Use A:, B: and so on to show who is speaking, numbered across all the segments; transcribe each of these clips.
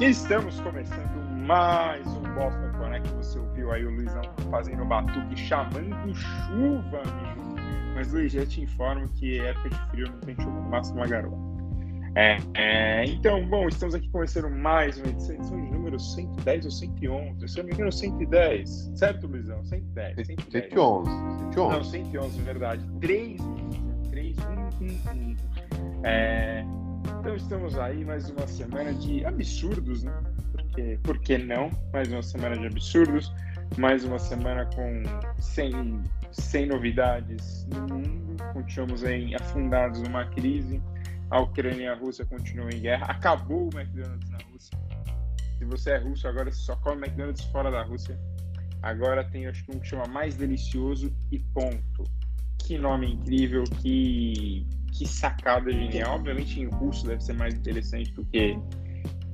A: Estamos começando mais um Boston Connect. Você ouviu aí o Luizão fazendo batuque, chamando chuva, amigo. Mas Luiz, já te informo que época de frio não tem chuva, no máximo uma garoa. É, é, então, bom, estamos aqui começando mais uma edição, edição de número 110 ou 111. Se eu não me engano, 110. Certo, Luizão? 110. 110.
B: 111. 111.
A: Não, 111, verdade. 3, 3, 1, 1, 1. É, então estamos aí mais uma semana de absurdos, né? Porque, por que não? Mais uma semana de absurdos, mais uma semana com sem, sem novidades no mundo. Continuamos em, afundados numa crise. A Ucrânia e a Rússia continuam em guerra. Acabou o McDonald's na Rússia. Se você é russo, agora você só come McDonald's fora da Rússia. Agora tem, acho que um que chama Mais Delicioso e Ponto. Que nome incrível, que que sacada genial. Obviamente em russo deve ser mais interessante do que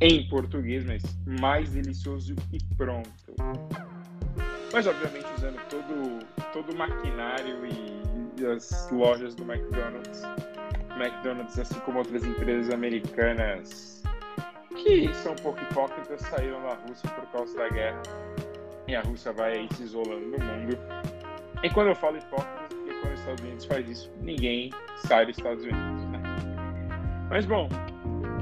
A: em português, mas mais delicioso e pronto. Mas obviamente usando todo, todo o maquinário e as lojas do McDonald's. McDonald's, assim como outras empresas americanas que são um pouco hipócritas, saíram da Rússia por causa da guerra. E a Rússia vai aí se isolando no mundo. E quando eu falo os Estados Unidos faz isso, ninguém sai dos Estados Unidos, né? Mas bom,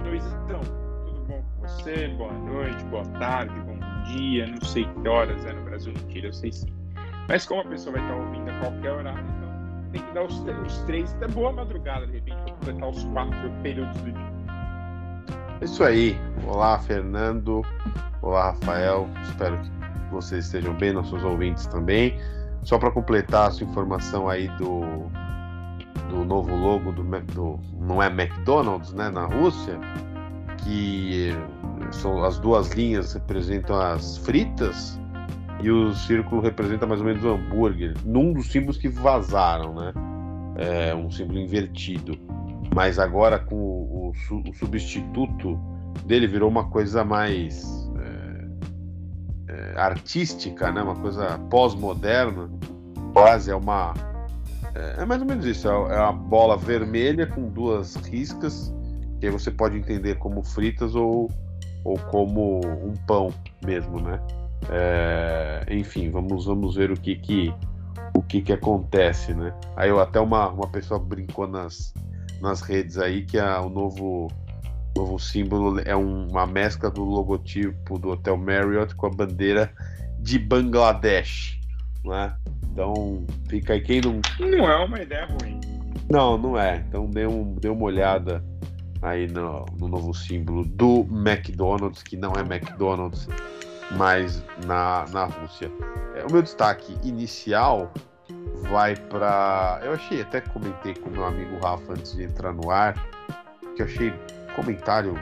A: Luizão, tudo bom com você? Boa noite, boa tarde, bom dia, não sei que horas é no Brasil, mentira, eu sei sim. Mas como a pessoa vai estar ouvindo a qualquer horário, então tem que dar os, os três, até boa madrugada, de repente, para completar os quatro períodos do dia.
B: Isso aí. Olá, Fernando. Olá, Rafael. Espero que vocês estejam bem, nossos ouvintes também. Só para completar a sua informação aí do, do novo logo do, do não é McDonald's, né, na Rússia, que são as duas linhas representam as fritas e o círculo representa mais ou menos o hambúrguer, num dos símbolos que vazaram, né? É um símbolo invertido. Mas agora com o, o, o substituto dele virou uma coisa mais artística, né? Uma coisa pós-moderna. Quase é uma é, é mais ou menos isso. É, é uma bola vermelha com duas riscas que aí você pode entender como fritas ou ou como um pão mesmo, né? É, enfim, vamos vamos ver o que que o que que acontece, né? Aí até uma uma pessoa brincou nas nas redes aí que a, o novo o novo símbolo é um, uma mescla do logotipo do Hotel Marriott com a bandeira de Bangladesh, né? Então fica aí quem não.
A: Não é uma ideia ruim.
B: Não, não é. Então dê, um, dê uma olhada aí no, no novo símbolo do McDonald's, que não é McDonald's, mas na, na Rússia. É, o meu destaque inicial vai para. Eu achei, até comentei com meu amigo Rafa antes de entrar no ar, que eu achei comentário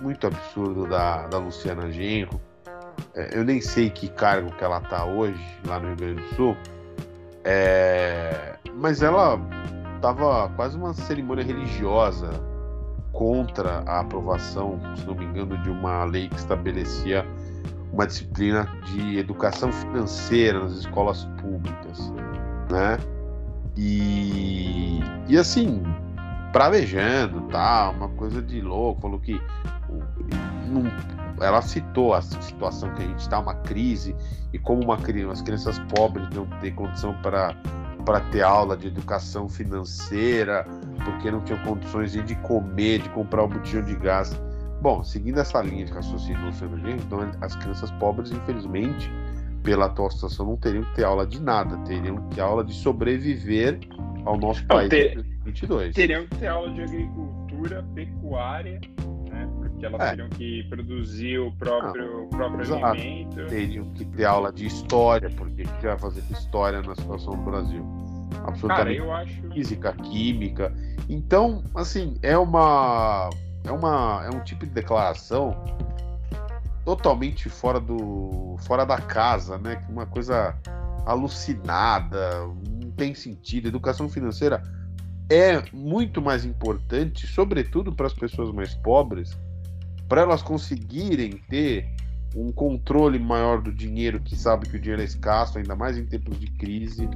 B: muito absurdo da, da Luciana Genro. É, eu nem sei que cargo que ela tá hoje lá no Rio Grande do Sul, é, mas ela tava quase uma cerimônia religiosa contra a aprovação, se não me engano, de uma lei que estabelecia uma disciplina de educação financeira nas escolas públicas, né? E, e assim, bravejando, tá? Uma coisa de louco. Falou que não, ela citou a situação que a gente está, uma crise, e como uma, as crianças pobres não têm condição para para ter aula de educação financeira, porque não tinham condições de comer, de comprar um botijão de gás. Bom, seguindo essa linha de raciocínio do Luciano Genro, então as crianças pobres, infelizmente, pela atual situação, não teriam que ter aula de nada, teriam que ter aula de sobreviver ao nosso não, país. Ter,
A: 22. Teriam que ter aula de agricultura, pecuária, né? Porque elas é. teriam que produzir o próprio, o próprio alimento.
B: Teriam que ter aula de história, porque o que vai fazer com história na situação do Brasil? Absolutamente
A: Cara, eu acho...
B: física, química. Então, assim, é uma. É, uma, é um tipo de declaração totalmente fora do fora da casa, né? Uma coisa alucinada, não tem sentido. Educação financeira é muito mais importante, sobretudo para as pessoas mais pobres, para elas conseguirem ter um controle maior do dinheiro, que sabe que o dinheiro é escasso, ainda mais em tempos de crise.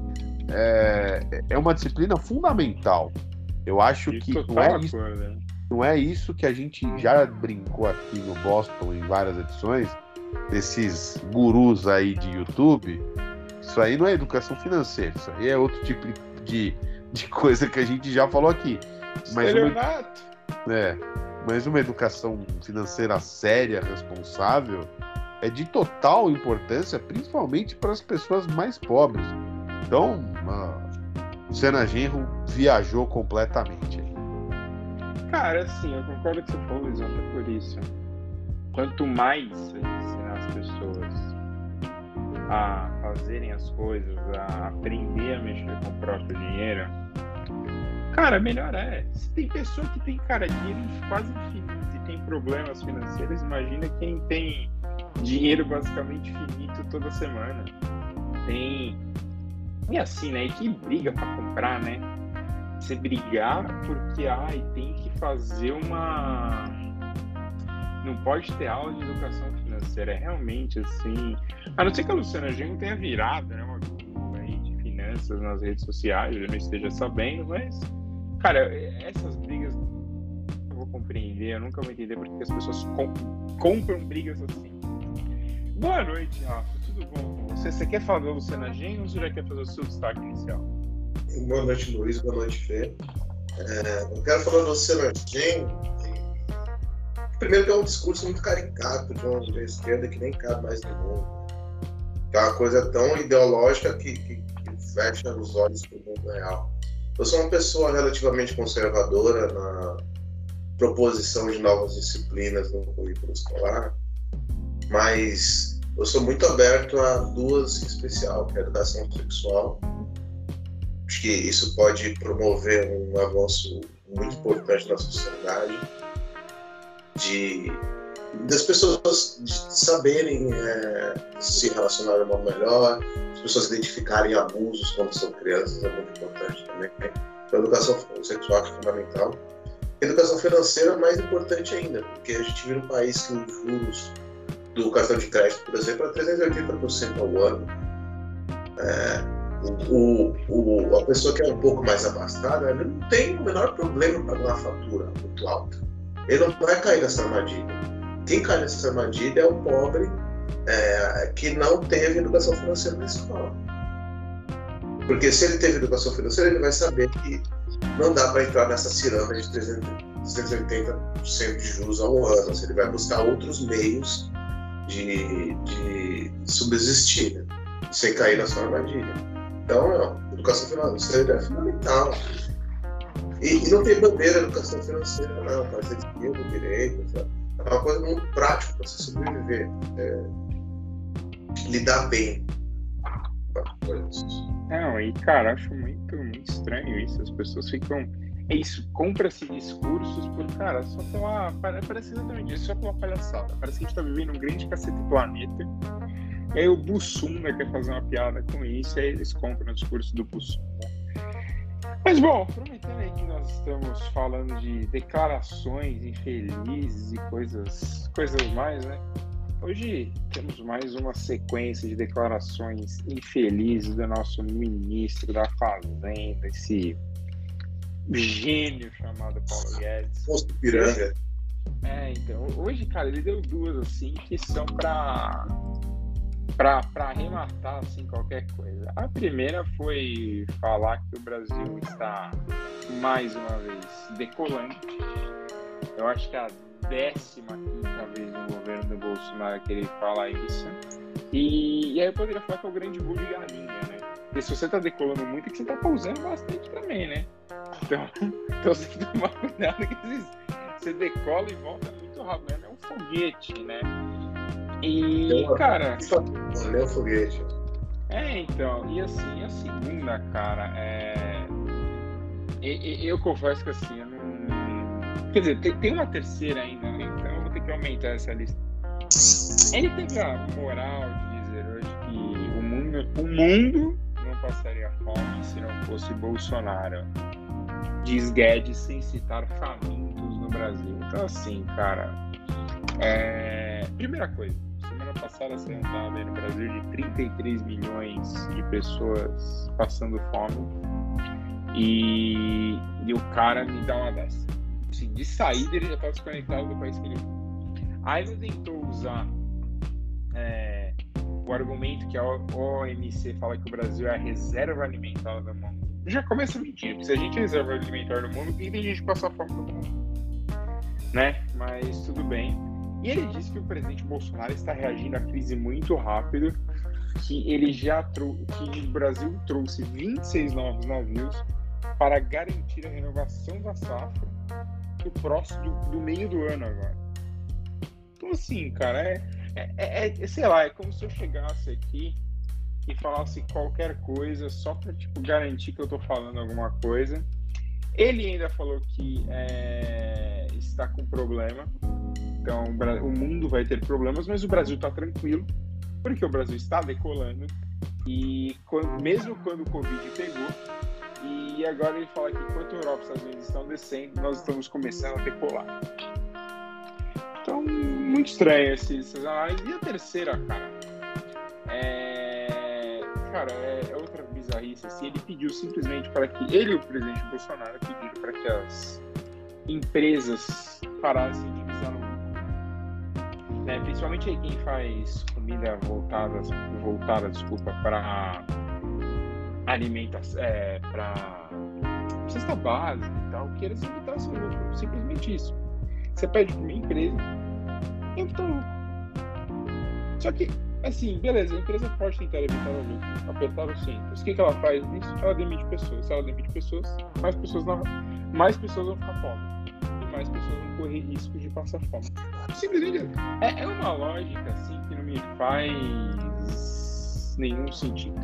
B: É, é uma disciplina fundamental. Eu acho que
A: não é, isso,
B: Não é isso que a gente já brincou aqui no Boston em várias edições, desses gurus aí de YouTube. Isso aí não é educação financeira, isso aí é outro tipo de, de coisa que a gente já falou aqui. Mas uma, é, mas uma educação financeira séria, responsável, é de total importância, principalmente para as pessoas mais pobres. Então, o Senna Genro viajou completamente.
A: Cara, assim, eu concordo com você falou, exatamente por isso. Quanto mais ensinar as pessoas a fazerem as coisas, a aprender a mexer com o próprio dinheiro, cara, melhor é. Se tem pessoa que tem, cara, dinheiro quase infinito e tem problemas financeiros, imagina quem tem dinheiro basicamente finito toda semana. Tem. E assim, né? E que briga para comprar, né? Você brigar porque ai, tem que fazer uma. Não pode ter aula de educação financeira. É realmente assim. A não ser que a Luciana Genro tenha virado, né? Uma aí de finanças nas redes sociais, eu não esteja sabendo, mas. Cara, essas brigas eu vou compreender, eu nunca vou entender porque as pessoas com, compram brigas assim. Boa noite, Rafa. Tudo bom com você? Você quer falar da Luciana Genro ou você já quer fazer o seu destaque inicial?
C: Boa noite, Luiz. Boa noite, Fê. É, eu quero falar do Senagem. Primeiro que é um discurso muito caricato de uma esquerda que nem cabe mais no mundo. Que é uma coisa tão ideológica que, que, que fecha os olhos para o mundo real. Eu sou uma pessoa relativamente conservadora na proposição de novas disciplinas no currículo escolar, mas eu sou muito aberto a duas em especial, que é a educação sexual Acho que isso pode promover um avanço muito importante na sociedade, de das pessoas saberem é, se relacionar de uma melhor, as pessoas identificarem abusos quando são crianças, é muito importante também. Então, a educação sexual é fundamental. A educação financeira é mais importante ainda, porque a gente vive um país que os juros do cartão de crédito, por exemplo, é 380% ao ano. É, o, o, a pessoa que é um pouco mais abastada, não tem o menor problema para pagar uma fatura muito alta. Ele não vai cair nessa armadilha. Quem cai nessa armadilha é o pobre é, que não teve educação financeira na escola. Porque se ele teve educação financeira, ele vai saber que não dá para entrar nessa ciranda de 380% de juros ao ano. Ele vai buscar outros meios de, de subsistir, né? sem cair nessa armadilha. Então, a educação financeira é fundamental. E, e não tem bandeira educação financeira, não. Pode ser esquerda, direita, sabe? É uma coisa muito prática para você sobreviver. É, lidar bem com.
A: Não, e cara, acho muito, muito estranho isso. As pessoas ficam. É isso, compra-se discursos por, cara, só pela. Parece exatamente isso, só pela palhaçada. Parece que a gente tá vivendo um grande cacete planeta e aí o Bussunda quer fazer uma piada com isso, aí eles compram o discurso do Bussunda. Mas bom, aproveitando aí que nós estamos falando de declarações infelizes e coisas, coisas mais, né? Hoje temos mais uma sequência de declarações infelizes do nosso ministro da Fazenda, esse gênio chamado Paulo Guedes.
C: Posto piranga.
A: É, então, hoje, cara, ele deu duas assim que são para para arrematar assim, qualquer coisa. A primeira foi falar que o Brasil está mais uma vez decolante. Eu acho que é a décima quinta vez no governo do Bolsonaro que ele fala isso. E, e aí eu poderia falar que é o grande burro de galinha, né? Porque se você está decolando muito, é que você está pousando bastante também, né? Então, então você tem que tomar cuidado que você decola e volta muito rápido. É um foguete, né? E, cara.
C: Meu foguete.
A: É, então, e assim, a segunda, cara, é. Eu, confesso que assim, eu não. Quer dizer, tem, tem uma terceira ainda, né? Então eu vou ter que aumentar essa lista. Ele teve a moral de dizer hoje que o mundo, o mundo não passaria fome se não fosse Bolsonaro. Diz Guedes sem citar famintos no Brasil. Então, assim, cara. É... Primeira coisa semana passada saiu um dado no Brasil de 33 milhões de pessoas passando fome. E, e o cara me dá uma dessa. assim, de saída ele já estava desconectado do país que ele Aí ele tentou usar é, o argumento que a OMC fala que o Brasil é a reserva alimentar do mundo. Já começa a mentir, porque se a gente é a reserva alimentar do mundo, tem gente que passa fome no mundo. Né? Mas tudo bem. E ele disse que o presidente Bolsonaro está reagindo à crise muito rápido, que ele já que o Brasil trouxe 26 novos navios para garantir a renovação da safra do próximo do, do meio do ano agora. Então assim, cara, é, é, é, é, sei lá, é como se eu chegasse aqui e falasse qualquer coisa só para tipo garantir que eu tô falando alguma coisa. Ele ainda falou que é, está com problema, então o mundo vai ter problemas, mas o Brasil está tranquilo, porque o Brasil está decolando e quando, mesmo quando o Covid pegou, e agora ele fala que enquanto a Europa e os Estados Unidos estão descendo, nós estamos começando a decolar. Então, muito estranho essas análises. E a terceira, cara, é. Cara, é, é outra bizarrice. Assim, ele pediu simplesmente para que ele e o presidente Bolsonaro pediram para que as empresas parassem de né? Principalmente quem faz comida voltada, voltada desculpa, para alimentação, é, para cesta básica e tal, que eles evitassem lucro. Simplesmente isso. Você pede para uma empresa, então. Só que, assim, beleza, a empresa pode tentar evitar o lucro, apertar os cintos. O que, que ela faz nisso? Ela demite pessoas. Se ela demite pessoas, mais pessoas, não, mais pessoas vão ficar pobres. Mais pessoas vão correr risco de passar fome. Simplesmente é, é uma lógica, assim, que não me faz nenhum sentido.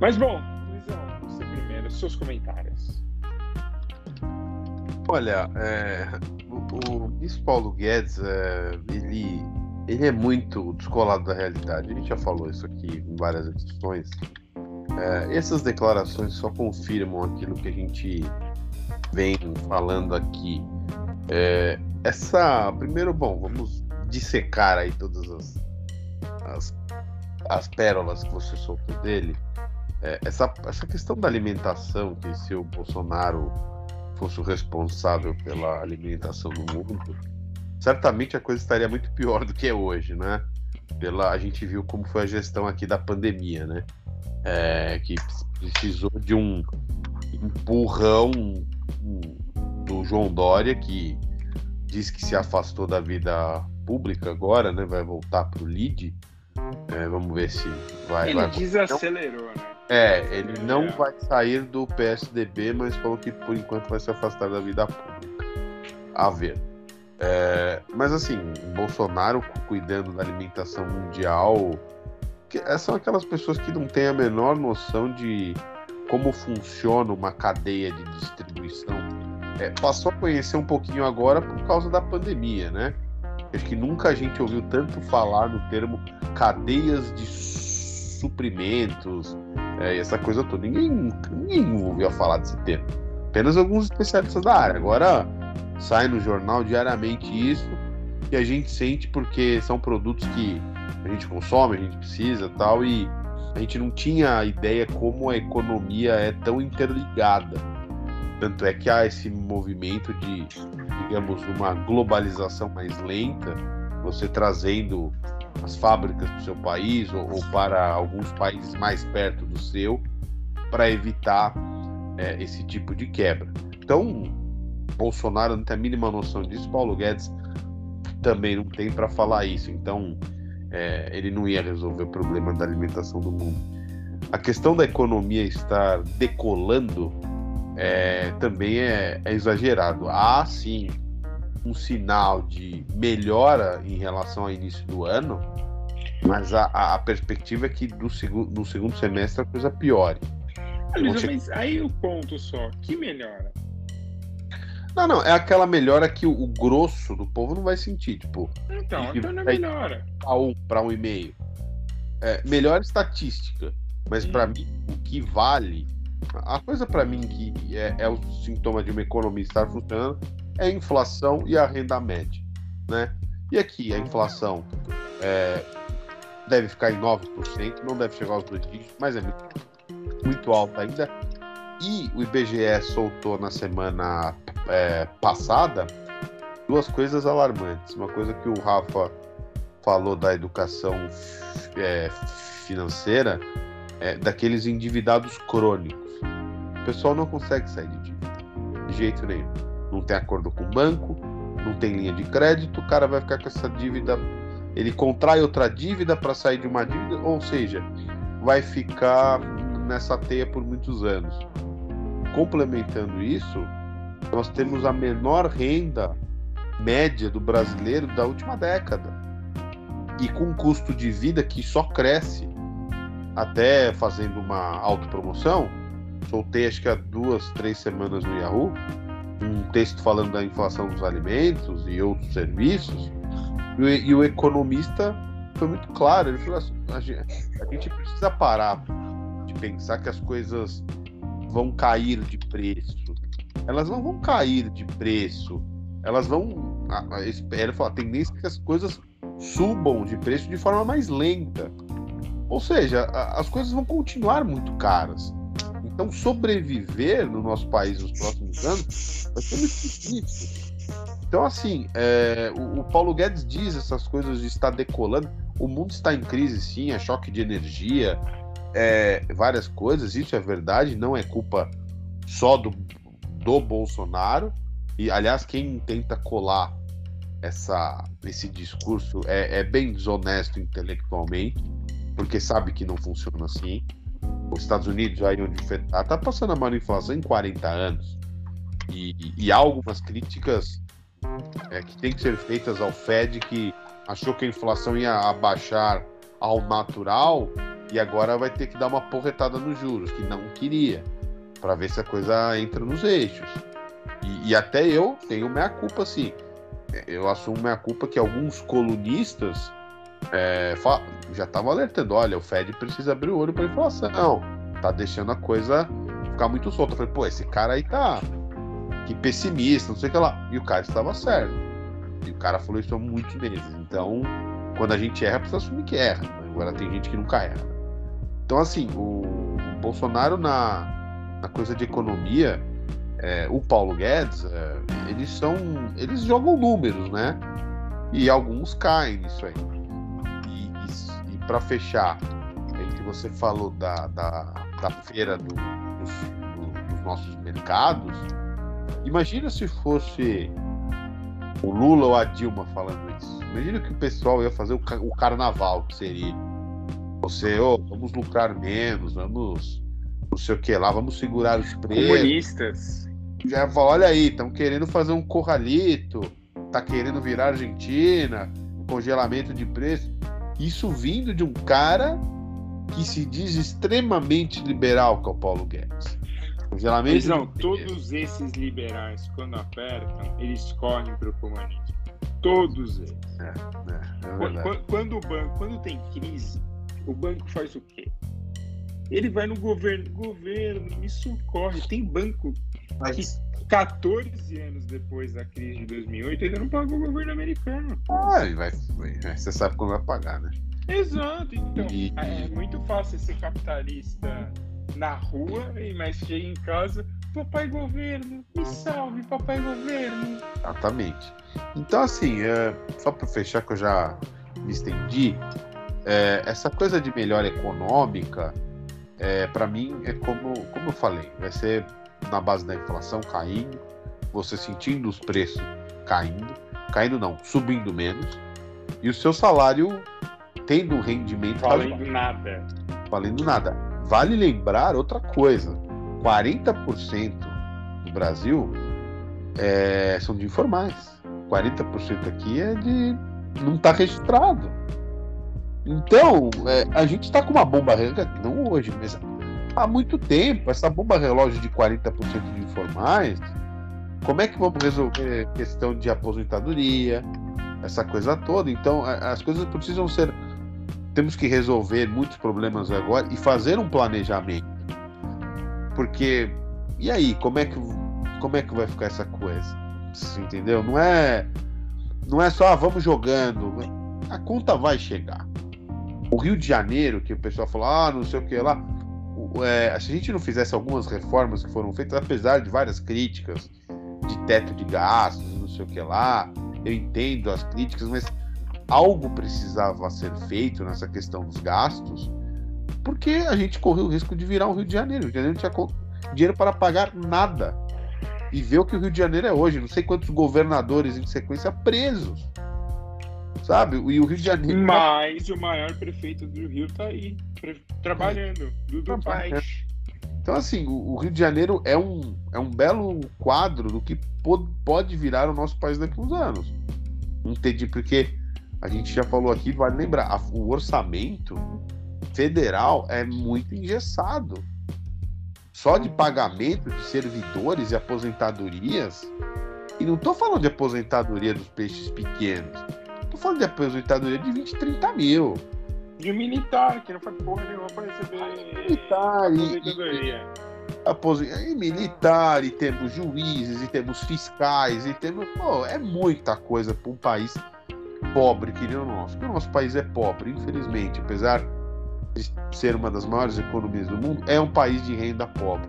A: Mas bom, Luizão, você primeiro, seus comentários.
B: Olha, é, o, o Paulo Guedes, é, ele, ele é muito descolado da realidade. A gente já falou isso aqui em várias edições. É, essas declarações só confirmam aquilo que a gente vem falando aqui. É, essa, primeiro, bom, vamos dissecar aí todas as, as, as pérolas que você soltou dele. É, essa, essa questão da alimentação, que se o Bolsonaro fosse o responsável pela alimentação do mundo, certamente a coisa estaria muito pior do que é hoje, né? Pela, a gente viu como foi a gestão aqui da pandemia, né? É, que precisou de um empurrão do João Dória, que diz que se afastou da vida pública agora, né? Vai voltar para o LID. É, vamos ver se vai.
A: Ele
B: vai...
A: desacelerou, né?
B: É, ele não é. vai sair do PSDB, mas falou que por enquanto vai se afastar da vida pública. A ver. É, mas assim, Bolsonaro cuidando da alimentação mundial. Que, são aquelas pessoas que não têm a menor noção de como funciona uma cadeia de distribuição. É, passou a conhecer um pouquinho agora por causa da pandemia, né? Acho que nunca a gente ouviu tanto falar no termo cadeias de suprimentos, é, essa coisa toda. Ninguém, ninguém ouviu falar desse termo. Apenas alguns especialistas da área. Agora sai no jornal diariamente isso e a gente sente porque são produtos que a gente consome, a gente precisa tal, e a gente não tinha ideia como a economia é tão interligada. Tanto é que há esse movimento de, digamos, uma globalização mais lenta, você trazendo as fábricas do seu país ou, ou para alguns países mais perto do seu, para evitar é, esse tipo de quebra. Então, Bolsonaro não tem a mínima noção disso, Paulo Guedes também não tem para falar isso. Então, é, ele não ia resolver o problema da alimentação do mundo. A questão da economia estar decolando é, também é, é exagerado. Há sim um sinal de melhora em relação ao início do ano, mas a, a perspectiva é que do segundo, no segundo semestre a coisa piore.
A: Luísa, mas aí o ponto só, que melhora?
B: Não, não, é aquela melhora que o, o grosso do povo não vai sentir, tipo.
A: Então, então não é melhora.
B: Para um, para um e meio. É, melhor estatística, mas para mim o que vale, a coisa para mim que é, é o sintoma de uma economia estar funcionando é a inflação e a renda média. Né? E aqui a inflação é, deve ficar em 9%, não deve chegar aos dois dígitos, mas é muito, muito alta ainda. E o IBGE soltou na semana é, passada duas coisas alarmantes. Uma coisa que o Rafa falou da educação é, financeira, é, daqueles endividados crônicos. O pessoal não consegue sair de dívida, de jeito nenhum. Não tem acordo com o banco, não tem linha de crédito, o cara vai ficar com essa dívida. Ele contrai outra dívida para sair de uma dívida, ou seja, vai ficar nessa teia por muitos anos. Complementando isso, nós temos a menor renda média do brasileiro da última década. E com um custo de vida que só cresce. Até fazendo uma autopromoção, soltei acho que há duas, três semanas no Yahoo, um texto falando da inflação dos alimentos e outros serviços, e o, e o economista foi muito claro, ele falou assim, a gente precisa parar de pensar que as coisas vão cair de preço. Elas não vão cair de preço, elas vão. Ele falou, a tendência é que as coisas subam de preço de forma mais lenta. Ou seja, as coisas vão continuar muito caras. Então, sobreviver no nosso país nos próximos anos vai ser muito difícil. Então, assim, é, o, o, Paulo Guedes diz essas coisas de estar decolando. O mundo está em crise, sim, é choque de energia, é, várias coisas, isso é verdade, não é culpa só do, do Bolsonaro. E, aliás, quem tenta colar essa, esse discurso é, é bem desonesto intelectualmente, porque sabe que não funciona assim os Estados Unidos, aí onde está tá passando a maior inflação em 40 anos. E, e há algumas críticas é, que têm que ser feitas ao Fed, que achou que a inflação ia abaixar ao natural e agora vai ter que dar uma porretada nos juros, que não queria, para ver se a coisa entra nos eixos. E, e até eu tenho minha culpa, assim. Eu assumo minha culpa que alguns colunistas é, já estavam alertando: olha, o Fed precisa abrir o olho para inflação, tá deixando a coisa ficar muito solta. Eu falei, pô, esse cara aí tá que pessimista, não sei o que lá. E o cara estava certo. E o cara falou isso há muitos meses. Então, quando a gente erra, precisa assumir que erra. Agora tem gente que nunca erra. Então, assim, o, Bolsonaro na, na coisa de economia, é, o Paulo Guedes, é, eles são. Eles jogam números, né? E alguns caem nisso aí para fechar, em que você falou da, da, da feira do, dos, do, dos nossos mercados, imagina se fosse o Lula ou a Dilma falando isso. Imagina que o pessoal ia fazer o carnaval, que seria. Você, oh, vamos lucrar menos, vamos não sei o que lá, vamos segurar os preços.
A: Comunistas.
B: Já olha aí, estão querendo fazer um corralito, tá querendo virar Argentina, congelamento de preço. Isso vindo de um cara que se diz extremamente liberal, que é o Paulo Guedes.
A: Mas não, todos esses liberais, quando apertam, eles correm para o comunismo. Todos eles. É, é, é quando, quando, o banco, quando tem crise, o banco faz o quê? Ele vai no governo, governo, me socorre. Tem banco Mas... 14 anos depois da crise de 2008, ainda não pagou o governo americano.
B: Ah, vai, você sabe como vai pagar, né?
A: Exato, então e... é muito fácil ser capitalista na rua, mas chega em casa, papai governo, me salve, papai governo.
B: Exatamente. Então, assim, é, só para fechar, que eu já me estendi, é, essa coisa de melhora econômica, é, para mim, é como, como eu falei, vai ser na base da inflação caindo, você sentindo os preços caindo, caindo não, subindo menos, e o seu salário tendo um rendimento.
A: Valendo nada.
B: Valendo nada. Vale lembrar outra coisa: 40% do Brasil é, são de informais. 40% aqui é de. não está registrado. Então, é, a gente está com uma bomba relógio, não hoje, mas há muito tempo, essa bomba relógio de 40% de informais, como é que vamos resolver questão de aposentadoria, essa coisa toda? Então, as coisas precisam ser. Temos que resolver muitos problemas agora e fazer um planejamento. Porque, e aí, como é que, como é que vai ficar essa coisa? Entendeu? Não é, não é só, ah, vamos jogando. A conta vai chegar. O Rio de Janeiro, que o pessoal fala, ah, não sei o que lá é, se a gente não fizesse algumas reformas que foram feitas, apesar de várias críticas de teto de gastos, não sei o que lá, eu entendo as críticas, mas algo precisava ser feito nessa questão dos gastos, porque a gente correu o risco de virar um Rio de Janeiro. O Rio de Janeiro não tinha dinheiro para pagar nada. E ver o que o Rio de Janeiro é hoje, não sei quantos governadores em sequência presos. Sabe? E o Rio de Janeiro.
A: Mas o maior prefeito do Rio tá aí, trabalhando, do Dubai.
B: Então, assim, o, Rio de Janeiro é um, é um belo quadro do que pode virar o nosso país daqui a uns anos. Entendi, porque a gente já falou aqui, vale lembrar, o orçamento federal é muito engessado. Só de pagamento de servidores e aposentadorias, e não estou falando de aposentadoria dos peixes pequenos, falando de aposentadoria de 20, 30 mil.
A: De militar, que não faz porra nenhuma para receber militar, aposentadoria.
B: E, e militar, e temos juízes, e temos fiscais, e temos. Pô, é muita coisa para um país pobre que nem o nosso. Porque o nosso país é pobre, infelizmente, apesar de ser uma das maiores economias do mundo, é um país de renda pobre.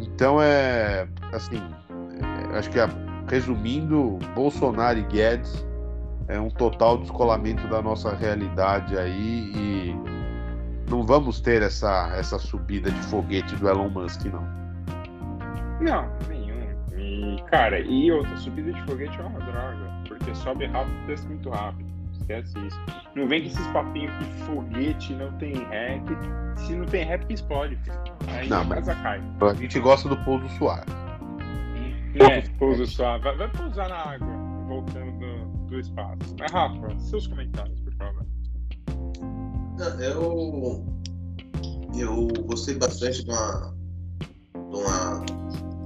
B: Então é assim, é, acho que resumindo, Bolsonaro e Guedes é um total descolamento da nossa realidade aí e não vamos ter essa, essa subida de foguete do Elon Musk, não.
A: Não, nenhum. E, cara, e outra, subida de foguete é uma droga, porque sobe rápido e desce muito rápido. Esquece isso. Não vem com esses papinhos que foguete não tem que se não tem porque explode, filho. Aí não, a casa cai.
B: A gente gosta do pouso suave.
A: É, pouso suave. Vai, vai pousar na água, voltando do, do espaço. Mas, Rafa, seus comentários, por favor.
C: Eu, eu gostei bastante de uma, de uma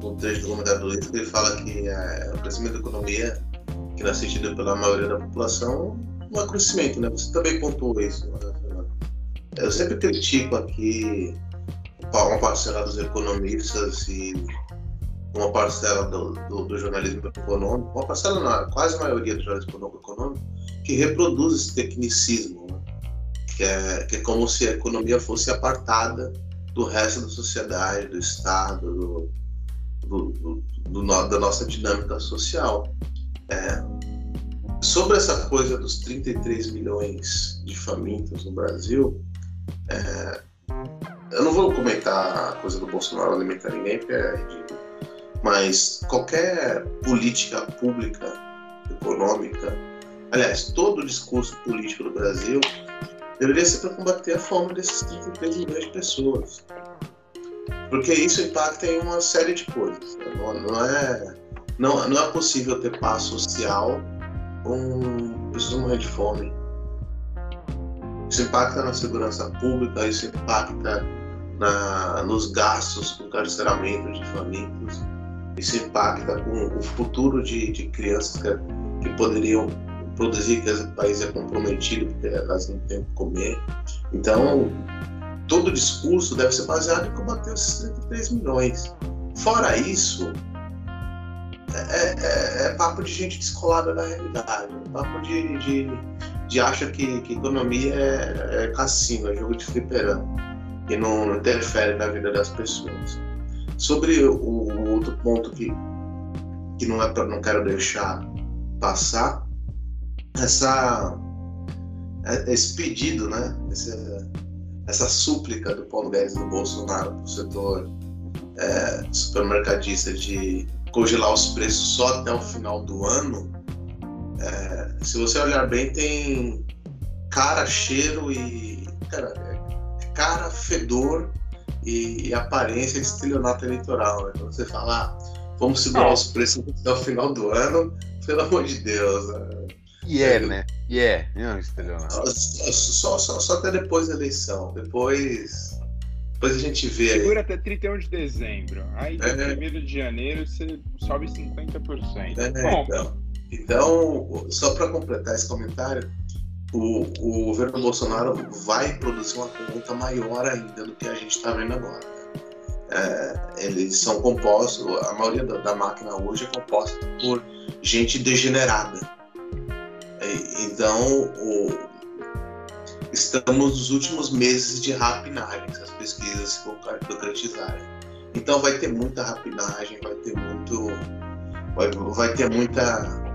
C: um trecho do comentário que ele fala que é, o crescimento da economia, que não é sentido pela maioria da população, é crescimento, né? Você também pontuou isso, né? Eu sempre critico aqui uma parcela dos economistas e uma parcela do, do, do jornalismo econômico, uma parcela, não, quase a maioria do jornalismo econômico, que reproduz esse tecnicismo, né? que, é, que é como se a economia fosse apartada do resto da sociedade, do Estado, do, do, do da nossa dinâmica social. É, sobre essa coisa dos 33 milhões de famintos no Brasil, é, eu não vou comentar a coisa do Bolsonaro alimentar ninguém, porque é ridículo mas qualquer política pública, econômica, aliás, todo o discurso político do Brasil deveria ser para combater a fome desses 33 milhões de pessoas. Porque isso impacta em uma série de coisas. Não, não é, não, não é possível ter paz social com pessoas morrendo de fome. Isso impacta na segurança pública, isso impacta na, nos gastos com carceramento de famintos isso impacta com o futuro de, de crianças que, que, poderiam produzir, que o país é comprometido, porque elas não têm o que comer. Então, todo discurso deve ser baseado em combater esses 33 milhões. Fora isso, é, é, é, é papo de gente descolada da realidade, é papo de, de, de acha que, que economia é, é cassino, é jogo de fliperama, e não interfere na vida das pessoas. Sobre o, o outro ponto que, que não, é pra, não quero deixar passar, essa, é, esse pedido, né? Essa, essa súplica do Paulo Guedes no Bolsonaro para o setor é, supermercadista de congelar os preços só até o final do ano, é, se você olhar bem, tem cara, cheiro e. Cara, é cara, fedor e, e aparência de estelionato eleitoral. Né? Quando você fala, ah, vamos segurar é. os preços até o final do ano, pelo amor de Deus. Né?
B: E é, né? E é, não, estelionato.
C: Só, só, só até depois da eleição. Depois. Depois a gente vê.
A: Segura até 31 de dezembro. Aí, é. 1 de janeiro, você sobe 50%. É, Bom,
C: então, então, só para completar esse comentário, o, o governo Bolsonaro vai produzir uma conta maior ainda do que a gente está vendo agora. É, eles são compostos, a maioria da, da, máquina hoje é composta por gente degenerada. Então, o, estamos nos últimos meses de rapinagem, se as pesquisas se concretizarem. Então vai ter muita rapinagem, vai ter muito. Vai, vai ter muita.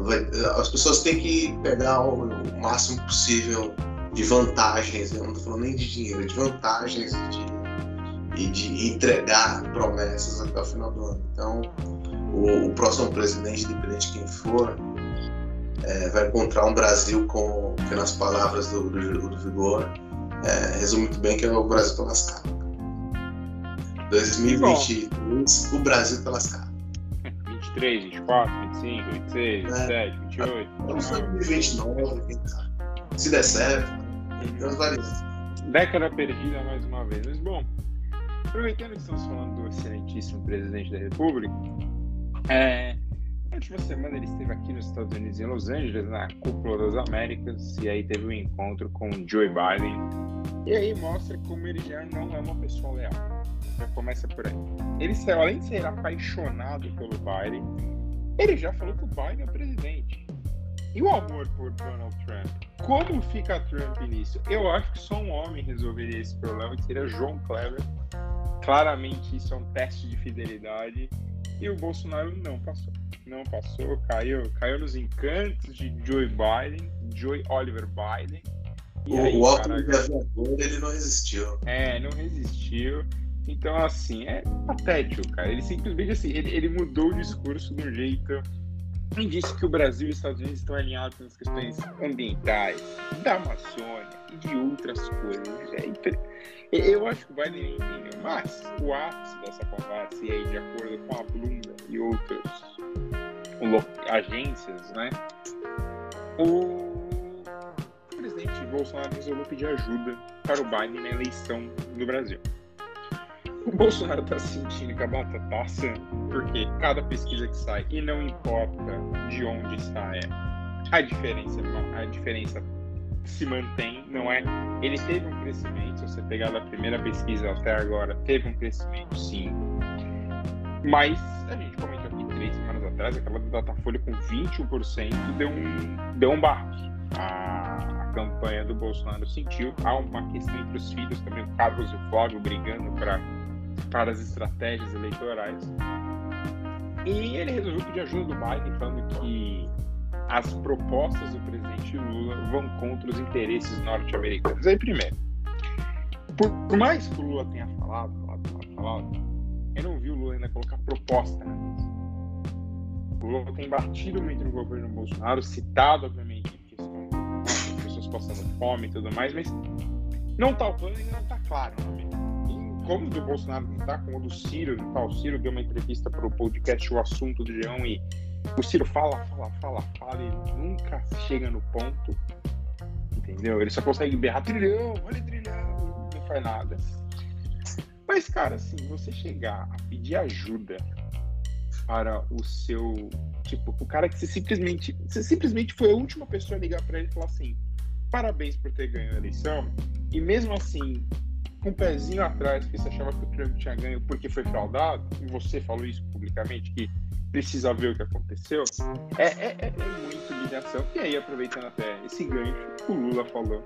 C: Vai, as pessoas têm que pegar o, o, máximo possível de vantagens, eu não estou falando nem de dinheiro, de vantagens de, e de entregar promessas até o final do ano. Então, o, o próximo presidente, independente de quem for, é, vai encontrar um Brasil com, que nas palavras do, do, do Vigor, é, resume muito bem que é o Brasil tá lascado. 2022, o Brasil tá lascado.
A: 23, 24, 25, 26, 27, 28. Vamos
C: 2029, quem sabe. Se der certo, tem variantes.
A: Década perdida mais uma vez. Mas bom, aproveitando que estamos falando do excelentíssimo presidente da República, é, na última semana ele esteve aqui nos Estados Unidos, em Los Angeles, na Cúpula das Américas, e aí teve um encontro com Joe Biden. E aí mostra como ele já não é uma pessoa leal. Já começa por aí. Ele saiu, além de ser apaixonado pelo Biden, ele já falou que o Biden é o presidente. E o amor por Donald Trump? Como fica Trump nisso? Eu acho que só um homem resolveria esse problema, que seria João Clever. Claramente isso é um teste de fidelidade e o Bolsonaro não passou. Não passou, caiu, caiu nos encantos de Joe Biden, Joe Oliver Biden.
C: o, aí, o alto ele não resistiu.
A: É, não resistiu. Então, assim, é patético, cara. Ele simplesmente, assim, ele, ele mudou o discurso de um jeito e disse que o Brasil e os Estados Unidos estão alinhados nas questões ambientais, da Amazônia e de outras coisas. É eu acho que o Biden entendeu, mas o ápice dessa conversa, e aí de acordo com a Bloomberg e outras agências, né, o presidente Bolsonaro resolveu pedir ajuda para o Biden na eleição no Brasil. O Bolsonaro está sentindo que a batata tá assando, porque cada pesquisa que sai, e não importa de onde está, é a diferença, a diferença se mantém, não é? Ele teve um crescimento, se você pegar da primeira pesquisa até agora, teve um crescimento sim. Mas a gente comentou aqui três semanas atrás, aquela do Datafolha com 21% deu um, deu um baque. A, a campanha do Bolsonaro sentiu. Há uma questão entre os filhos também, o Carlos e o Flávio brigando para para as estratégias eleitorais. E ele resolveu pedir ajuda do Biden, falando que as propostas do presidente Lula vão contra os interesses norte-americanos. Aí, primeiro, por, mais que o Lula tenha falado, falado, falado, falado, eu não vi o Lula ainda colocar proposta na mesa. O Lula tem batido muito no governo Bolsonaro, citado, obviamente, questão de pessoas passando fome e tudo mais, mas não está o plano ainda não está claro, né? Como do Bolsonaro não está, como o do Ciro não tá. O Ciro deu uma entrevista para o podcast O Assunto do Geão e o Ciro fala, fala, fala, fala e nunca chega no ponto. Entendeu? Ele só consegue berrar trilhão, olha trilhão, não faz nada. Mas, cara, assim, você chegar a pedir ajuda para o seu. Tipo, o cara que você simplesmente. Você simplesmente foi a última pessoa a ligar para ele e falar assim: parabéns por ter ganho a eleição. E mesmo assim, com um pezinho atrás, que você achava que o Trump tinha ganho porque foi fraudado, e você falou isso publicamente, que precisa ver o que aconteceu, é, é, é, muito ligação. E aí, aproveitando até esse gancho, o Lula falou,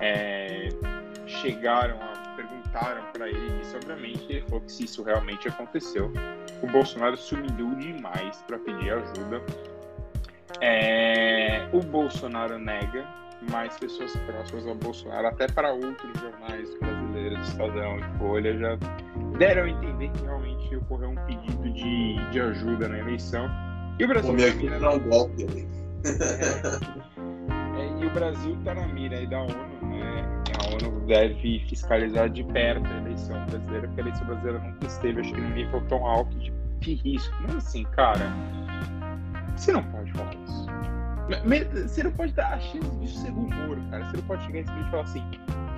A: é, chegaram a perguntaram para ele isso, obviamente, ele falou que se isso realmente aconteceu, o Bolsonaro se humilhou demais para pedir ajuda. É, o Bolsonaro nega, mais pessoas próximas ao Bolsonaro, até para outros jornais brasileiros, Estadão e Folha, já deram a entender que realmente ocorreu um pedido de, de ajuda na eleição. E o Brasil.
C: Tá mira, não golpe ali.
A: É, é, e o Brasil está na mira aí da ONU, né? A ONU deve fiscalizar de perto a eleição brasileira, porque a eleição brasileira nunca esteve, acho que, num nível tão alto de, de risco. Mas assim, cara, você não pode falar isso. Você não pode dar a chance disso ser rumor, cara. Você não pode chegar em cima e falar assim,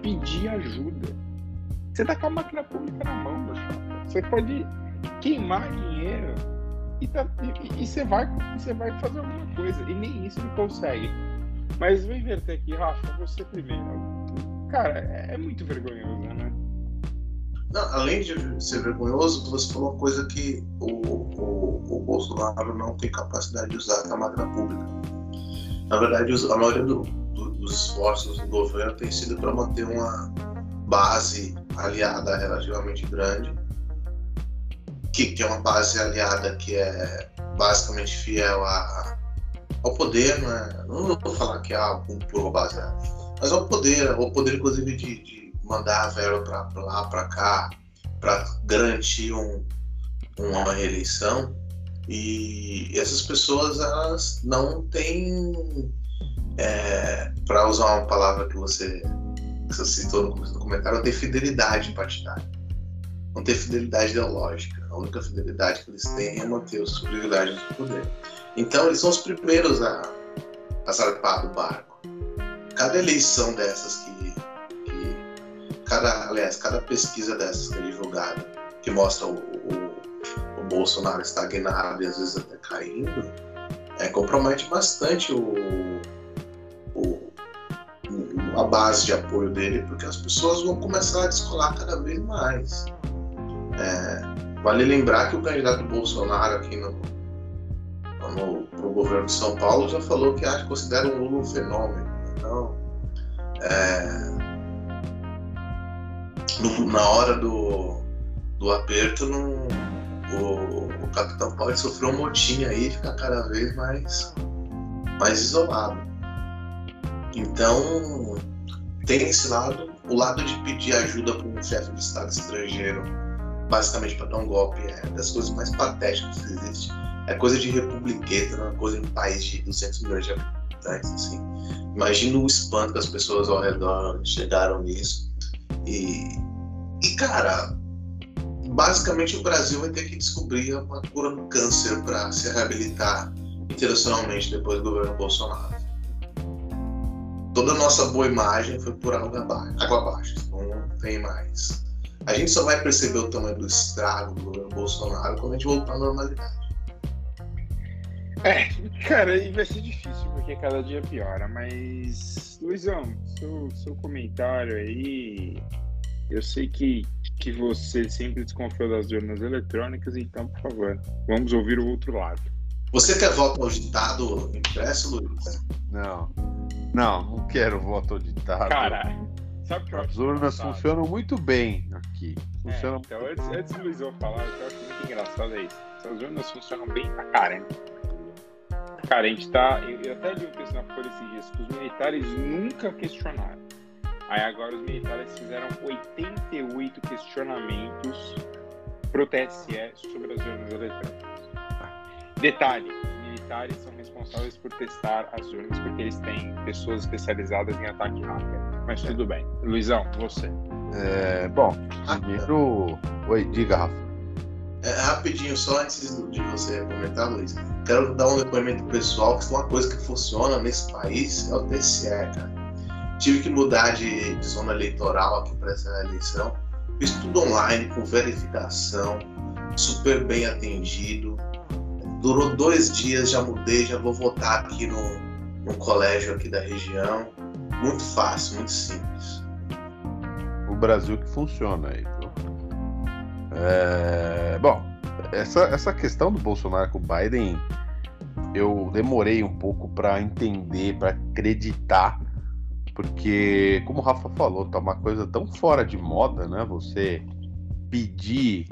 A: pedir ajuda. Você tá com a máquina pública na mão, meu Você pode queimar dinheiro e, tá, e, e, você, vai, você vai fazer alguma coisa. E nem isso ele consegue. Mas vou inverter aqui, Rafa, você primeiro. Cara, é, é muito vergonhoso, né?
C: Não, além de ser vergonhoso, você falou uma coisa que o, o, o Bolsonaro não tem capacidade de usar a máquina pública. Na verdade, a maioria do, do, dos esforços do governo tem sido para manter uma base aliada relativamente grande, que, que é uma base aliada que é basicamente fiel a, ao poder, né? não vou falar que é algo por base, mas ao poder, ao poder inclusive de, de mandar a verba para lá, para cá, para garantir um, uma reeleição. E essas pessoas elas não têm, é, para usar uma palavra que você, que você citou no começo do comentário, não tem fidelidade partidária. Não tem fidelidade ideológica. A única fidelidade que eles têm é manter os privilégios do poder. Então eles são os primeiros a, a zarpar do barco. Cada eleição dessas que, que cada, aliás, cada pesquisa dessas que é divulgada, que mostra o, o Bolsonaro estagnado e às vezes até caindo, é, compromete bastante o, o, a base de apoio dele, porque as pessoas vão começar a descolar cada vez mais. É, vale lembrar que o candidato Bolsonaro aqui no, no, no governo de São Paulo já falou que acha, considera um Lula um fenômeno. Então, é, no, na hora do, do aperto, não o, o Capitão pode sofrer um motim aí e ficar cada vez mais, mais isolado. Então, tem esse lado, o lado de pedir ajuda para um chefe de Estado estrangeiro, basicamente para dar um golpe, é das coisas mais patéticas que existe. É coisa de republiqueta, não é coisa de um país de 200 milhões de habitantes. Assim. Imagina o espanto que as pessoas ao redor chegaram nisso. E, e cara, basicamente o Brasil vai ter que descobrir uma cura do câncer para se reabilitar internacionalmente depois do governo Bolsonaro. Toda a nossa boa imagem foi por água abaixo, água não tem mais. A gente só vai perceber o tamanho do estrago do governo Bolsonaro quando a gente voltar à normalidade.
A: É, cara, e vai ser difícil porque cada dia piora, mas Luizão, seu, seu comentário aí, eu sei que que você sempre desconfiou das urnas eletrônicas, então, por favor, vamos ouvir o outro lado.
C: Você quer voto auditado impresso, Luiz?
B: Não. Não, não quero voto auditado.
A: Cara, sabe o que eu
B: As urnas funcionam muito bem aqui.
A: É, funcionam... É, então, antes, antes do Luizão falar, eu acho muito engraçado é isso. As urnas funcionam bem pra caramba. Cara, a gente tá. Eu até li um texto na Folha esses dias que os militares nunca questionaram. Aí agora os militares fizeram 88 questionamentos pro TSE sobre as urnas eletrônicas. Detalhe, os militares são responsáveis por testar as urnas porque eles têm pessoas especializadas em ataque hacker. Mas tudo bem. Luizão, você.
B: É, bom, primeiro... Oi, diga, Rafa.
C: É, rapidinho, só antes de você comentar, Luiz, quero dar um depoimento pessoal que uma coisa que funciona nesse país é o TSE, cara. Tive que mudar de, de zona eleitoral aqui para essa eleição. Fiz tudo online, com verificação, super bem atendido. Durou dois dias, já mudei, já vou votar aqui no, no colégio aqui da região. Muito fácil, muito simples.
B: O Brasil que funciona aí. É... Bom, essa, essa questão do Bolsonaro com o Biden, eu demorei um pouco para entender, para acreditar porque, como o Rafa falou, tá uma coisa tão fora de moda, né? Você pedir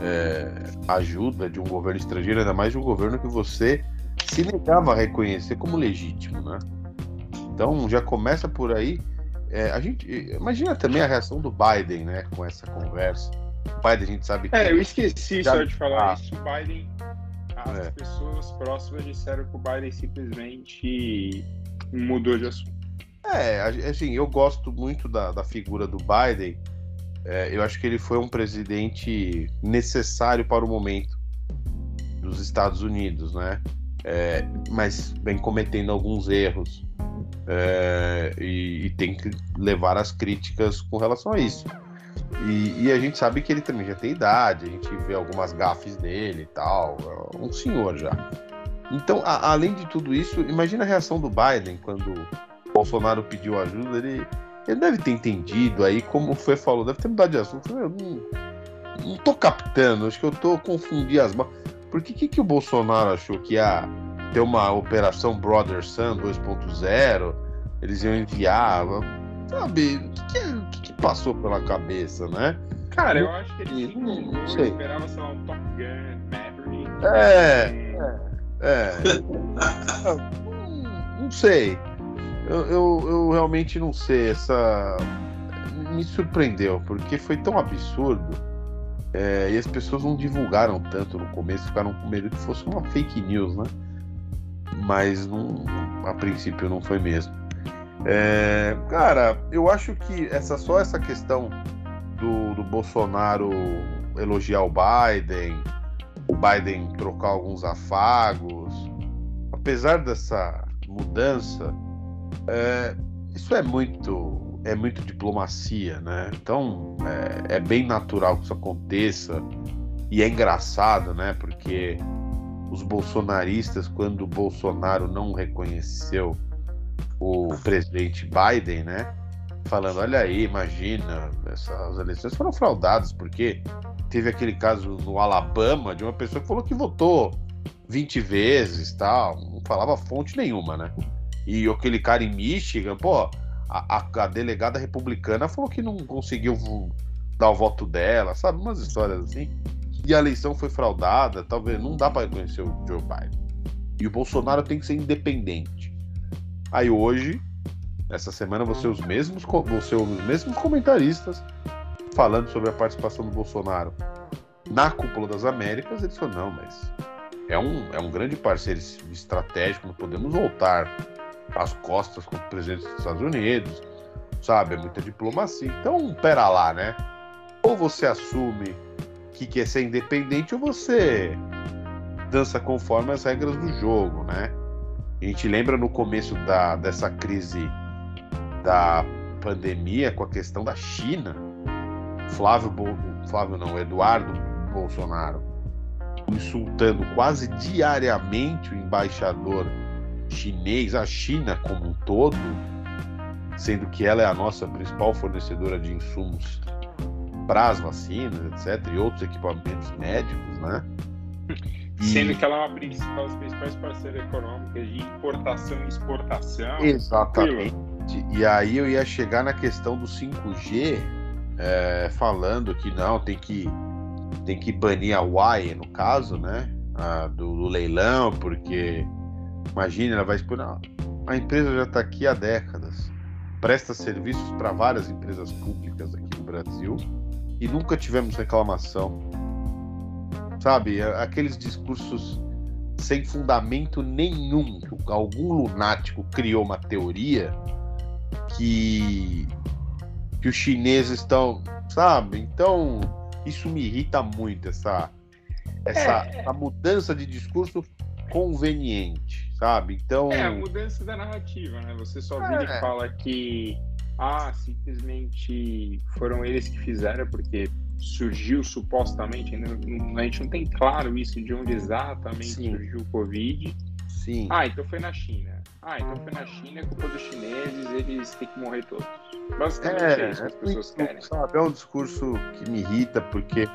B: é, ajuda de um governo estrangeiro, ainda mais de um governo que você se negava a reconhecer como legítimo, né? Então já começa por aí. É, a gente imagina também a reação do Biden, né, com essa conversa. O Biden a gente sabe que.
A: É, eu esqueci já... só de falar ah. isso. O Biden, as é. pessoas próximas disseram que o Biden simplesmente mudou de assunto.
B: É, assim, eu gosto muito da, da figura do Biden. É, eu acho que ele foi um presidente necessário para o momento dos Estados Unidos, né? É, mas vem cometendo alguns erros é, e, e, tem que levar as críticas com relação a isso. E, e, a gente sabe que ele também já tem idade, a gente vê algumas gafes dele e tal, é um senhor já. Então, a, além de tudo isso, imagina a reação do Biden quando Bolsonaro pediu ajuda, ele, ele deve ter entendido aí, como foi falou, deve ter mudado de assunto. Eu não, não tô captando, acho que eu tô confundindo as mãos. Por que, que o Bolsonaro achou que ia ter uma operação Brother Sun 2.0? eles iam enviar. Sabe, o que, que, que passou pela cabeça, né?
A: Cara, eu acho que ele
B: Não
A: não
B: sei.
A: esperava, lá, um Top Gun, Maverick.
B: É, É. Não- não sei. Eu, eu, eu realmente não sei. Essa. Me surpreendeu, porque foi tão absurdo. é, e as pessoas não divulgaram tanto no começo, ficaram com medo que fosse uma fake news, né? Mas não, a princípio não foi mesmo. É, cara, eu acho que essa só essa questão do, do Bolsonaro elogiar o Biden, o Biden trocar alguns afagos, apesar dessa mudança, é, isso é muito é muito diplomacia, né? Então é, é bem natural que isso aconteça e é engraçado, né? Porque os bolsonaristas, quando o Bolsonaro não reconheceu o presidente Biden, né? Falando, olha aí, imagina, essas eleições foram fraudadas, porque teve aquele caso no Alabama de uma pessoa que falou que votou 20 vezes, tal, não falava fonte nenhuma, né? E aquele cara em Michigan, pô, a, a- a delegada republicana falou que não conseguiu dar o voto dela, sabe? Umas histórias assim. E a eleição foi fraudada, talvez não dá para reconhecer o Joe Biden. E o Bolsonaro tem que ser independente. Aí hoje, essa semana, vão ser os mesmos, vão ser os mesmos comentaristas falando sobre a participação do Bolsonaro na cúpula das Américas. Eles falaram, não, mas é um, é um grande parceiro estratégico, não podemos voltar às costas contra o presidente dos Estados Unidos, sabe? É muita diplomacia. Então, pera lá, né? Ou você assume que quer ser independente, ou você dança conforme as regras do jogo, né? A gente lembra no começo da, dessa crise da pandemia com a questão da China, Flávio, Bol- Flávio não, Eduardo Bolsonaro insultando quase diariamente o embaixador chinês, a China como um todo, sendo que ela é a nossa principal fornecedora de insumos para as vacinas, etc., e outros equipamentos médicos, né? E-
A: Sendo que ela é uma principal, das principais parceiras econômicas de importação e exportação.
B: Exatamente. E aí eu ia chegar na questão do 5G, é, falando que não, tem que, tem que banir a Huawei, no caso, né? a- do, do leilão, porque imagina, ela vai expor. a empresa já está aqui há décadas, presta serviços para várias empresas públicas aqui no Brasil e nunca tivemos reclamação. Sabe, aqueles discursos sem fundamento nenhum. que Algum lunático criou uma teoria que que os chineses estão, sabe? Então isso me irrita muito essa essa,
A: É.
B: essa mudança de discurso conveniente, sabe? Então
A: É, a mudança da narrativa, né? Você só vira
B: É.
A: e fala que ah, simplesmente foram eles que fizeram, porque surgiu supostamente, ainda não- a gente não tem claro isso de onde exatamente
B: Sim.
A: surgiu o Covid.
B: sim,
A: Ah, então foi na China. Ah, então foi na China, é culpa dos chineses, eles têm que morrer todos. Basicamente é,
B: é,
A: isso que as
B: é
A: pessoas
B: muito,
A: querem.
B: sabe? É um discurso que me irrita porque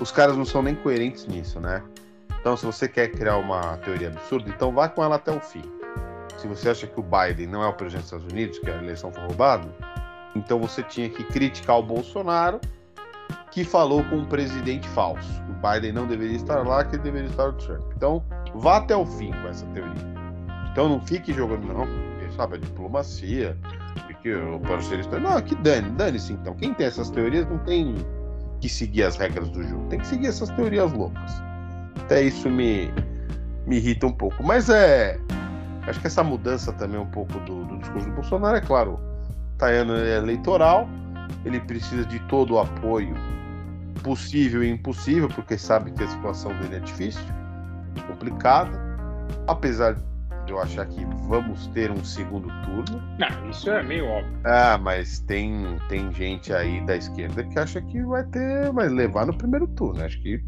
B: os caras não são nem coerentes nisso, né? Então, se você quer criar uma teoria absurda, então vá com ela até o fim. Se você acha que o Biden não é o presidente dos Estados Unidos, que a eleição foi roubada, então você tinha que criticar o Bolsonaro, que falou com um presidente falso. O Biden não deveria estar lá, que deveria estar o Trump. Então, vá até o fim com essa teoria. Então, não fique jogando, não, porque, sabe, a diplomacia, porque o parceiro. Não, que dane, dane-se então. Quem tem essas teorias não tem que seguir as regras do jogo, tem que seguir essas teorias loucas. Até isso me, me irrita um pouco. Mas é. Acho que essa mudança também um pouco do, do discurso do Bolsonaro, é claro, tá ano eleitoral, ele precisa de todo o apoio possível e impossível, porque sabe que a situação dele é difícil, complicada. Apesar de eu achar que vamos ter um segundo turno.
A: Não, isso é meio óbvio.
B: Ah, mas tem, tem gente aí da esquerda que acha que vai ter, vai levar no primeiro turno. Acho que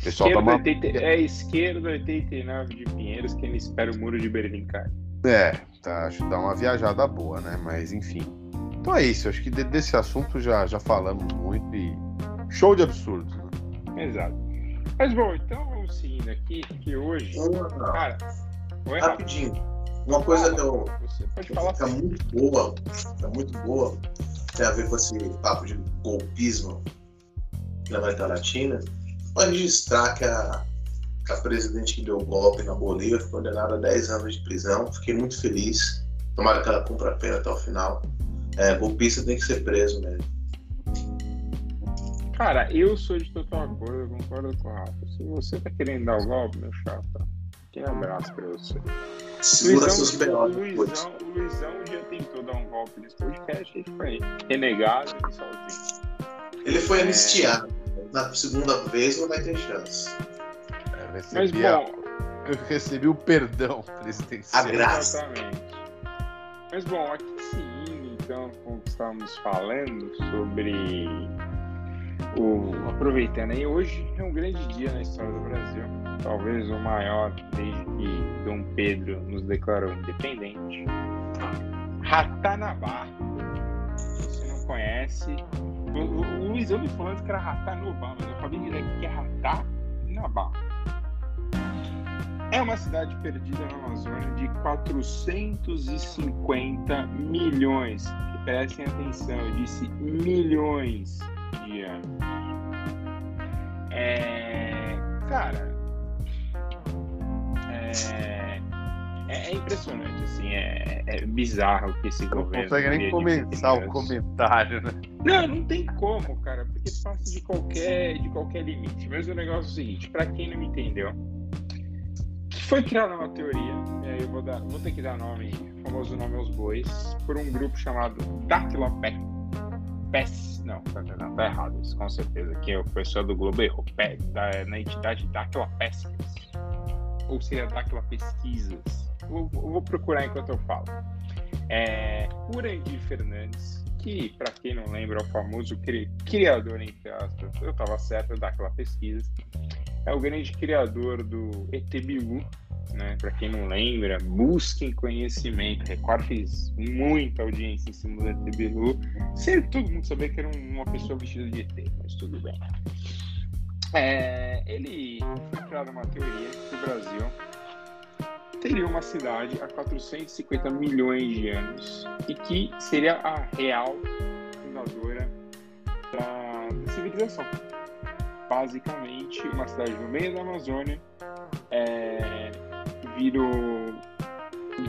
B: o pessoal
A: Esquerda
B: uma.
A: 80, é esquerda 89 de Pinheiros, que ainda espera o muro de Berlim cair.
B: É, tá, acho que dá uma viajada boa, né? Mas enfim. Então é isso, acho que de- desse assunto já, já falamos muito e. Show de absurdos, né?
A: Exato. Mas bom, então vamos seguindo aqui, que hoje.
C: Ah,
A: Cara,
C: rapidinho. Uma coisa que eu.
A: Você pode falar
C: Fica
A: assim.
C: muito boa, fica muito boa, tem a ver com esse papo de golpismo na América Latina. Pode registrar que a, que a presidente que deu o golpe na Bolívia foi condenada a 10 anos de prisão. Fiquei muito feliz. Tomara que ela cumpra a pena até o final. É, golpista tem que ser preso mesmo.
A: Cara, eu sou de total acordo, eu concordo com o Rafa. Se você tá querendo dar o golpe, meu chapa, aquele abraço pra você.
C: Segura seus
A: o
C: B.O. depois.
A: Luizão, o Luizão já tentou dar um golpe nesse podcast, ele foi renegado e sozinho.
C: Ele foi anistiado. Na segunda vez não vai ter chance.
B: Eu
A: Mas
B: recebi, a-
A: bom,
B: eu recebi o perdão presidencial.
C: A graça.
A: Exatamente. Mas bom, aqui seguindo então com o que estávamos falando sobre o. Aproveitando aí, hoje é um grande dia na história do Brasil. Talvez o maior desde que Dom Pedro nos declarou independente. Ratanabá. Se você não conhece. O, o, Luizão me falando que era Ratanobá, mas eu acabei de dizer aqui que é Ratanabá. É uma cidade perdida na Amazônia de 450 milhões. Prestem atenção, eu disse milhões de anos. É, cara, é, é- é impressionante, assim, é, é bizarro que esse
B: Não
A: governo.
B: consegue nem começar o comentário, né?
A: não, não tem como, cara, porque passa de qualquer, de qualquer limite. Mas o negócio é o seguinte, pra quem não me entendeu, foi criada uma teoria, e aí eu vou, dar, vou ter que dar nome, famoso nome aos bois, por um grupo chamado Dactylopec. PES, não, tá, tá, tá, tá errado isso, com certeza, que o pessoal do Globo errou, Pe- da, na entidade Dactyla Pesquisas, ou seria Dactyla Pesquisas, vou, vou procurar enquanto eu falo. É, Fernandes, que, para quem não lembra, é o famoso cri- criador, entre aspas, eu estava certo daquela pesquisa, é o grande criador do ET Bilu, né? Para quem não lembra, busquem conhecimento. Record fez muita audiência em cima do ET Bilu, sem todo mundo saber que era um- uma pessoa vestida de ET, mas tudo bem. É, ele foi criado uma teoria que o Brasil teria uma cidade há 450 milhões de anos e que seria a real fundadora da, da civilização. Basicamente, uma cidade no meio da Amazônia é, virou,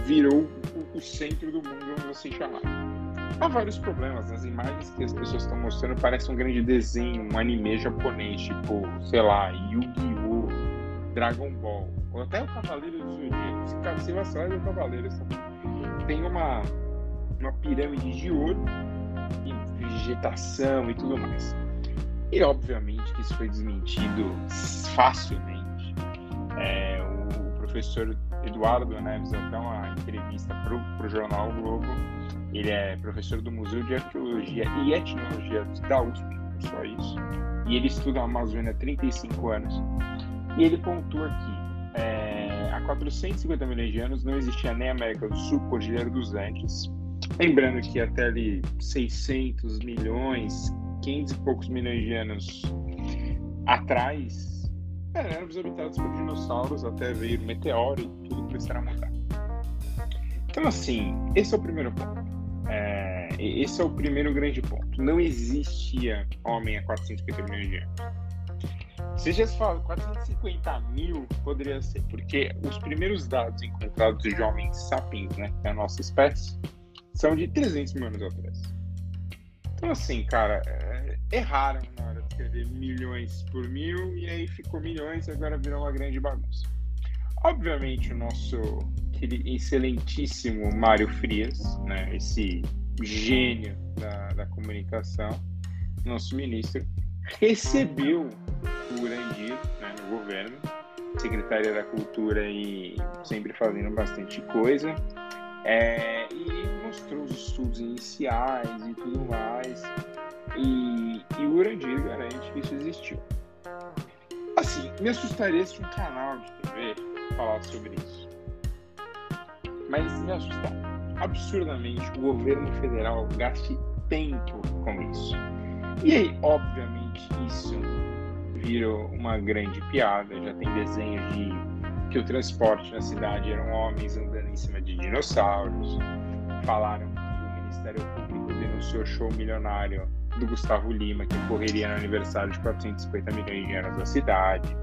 A: virou o, o centro do mundo, vamos assim chamar. Há vários problemas. Nas imagens que as pessoas estão mostrando, parece um grande desenho, um anime japonês, tipo, sei lá, Yu-Gi-Oh!, Dragon Ball, até o Cavaleiro do Zodíaco. Cara, se vacilar, é Cavaleiro. sabe? Tem uma, uma pirâmide de ouro, e vegetação e tudo mais. E obviamente que isso foi desmentido facilmente. É, o professor Eduardo Neves, até uma entrevista para o jornal Globo, ele é professor do Museu de Arqueologia e Etnologia da USP, só isso. E ele estuda a Amazônia há 35 anos. E ele pontua que é, há 450 milhões de anos não existia nem América do Sul, Cordilheira dos Andes. Lembrando que até ali 600 milhões, 500 e poucos milhões de anos atrás, é, éramos habitados por dinossauros, até o meteoro e tudo começaram a mudar. Então, assim, esse é o primeiro ponto. É, esse é o primeiro grande ponto. Não existia homem há 450 milhões de anos. Se já se fala 450 mil, poderia ser, porque os primeiros dados encontrados de homens sapiens, né, que é a nossa espécie, são de 300 mil anos atrás. Então, assim, cara, é, erraram na hora de escrever milhões por mil, e aí ficou milhões e agora virou uma grande bagunça. Obviamente, o nosso excelentíssimo Mário Frias, né, esse gênio da, da comunicação, nosso ministro, recebeu o Urandir né, no governo, secretária da Cultura e sempre fazendo bastante coisa, é, e mostrou os estudos iniciais e tudo mais, e, e o Urandir garante que isso existiu. Assim, me assustaria se um canal de TV falasse sobre isso. Mas me assusta absurdamente o governo federal gaste tempo com isso. E aí, obviamente, isso virou uma grande piada. Já tem desenhos de que o transporte na cidade eram homens andando em cima de dinossauros. Falaram que o Ministério Público denunciou show milionário do Gustavo Lima, que ocorreria no aniversário de 450 milhões de anos da cidade.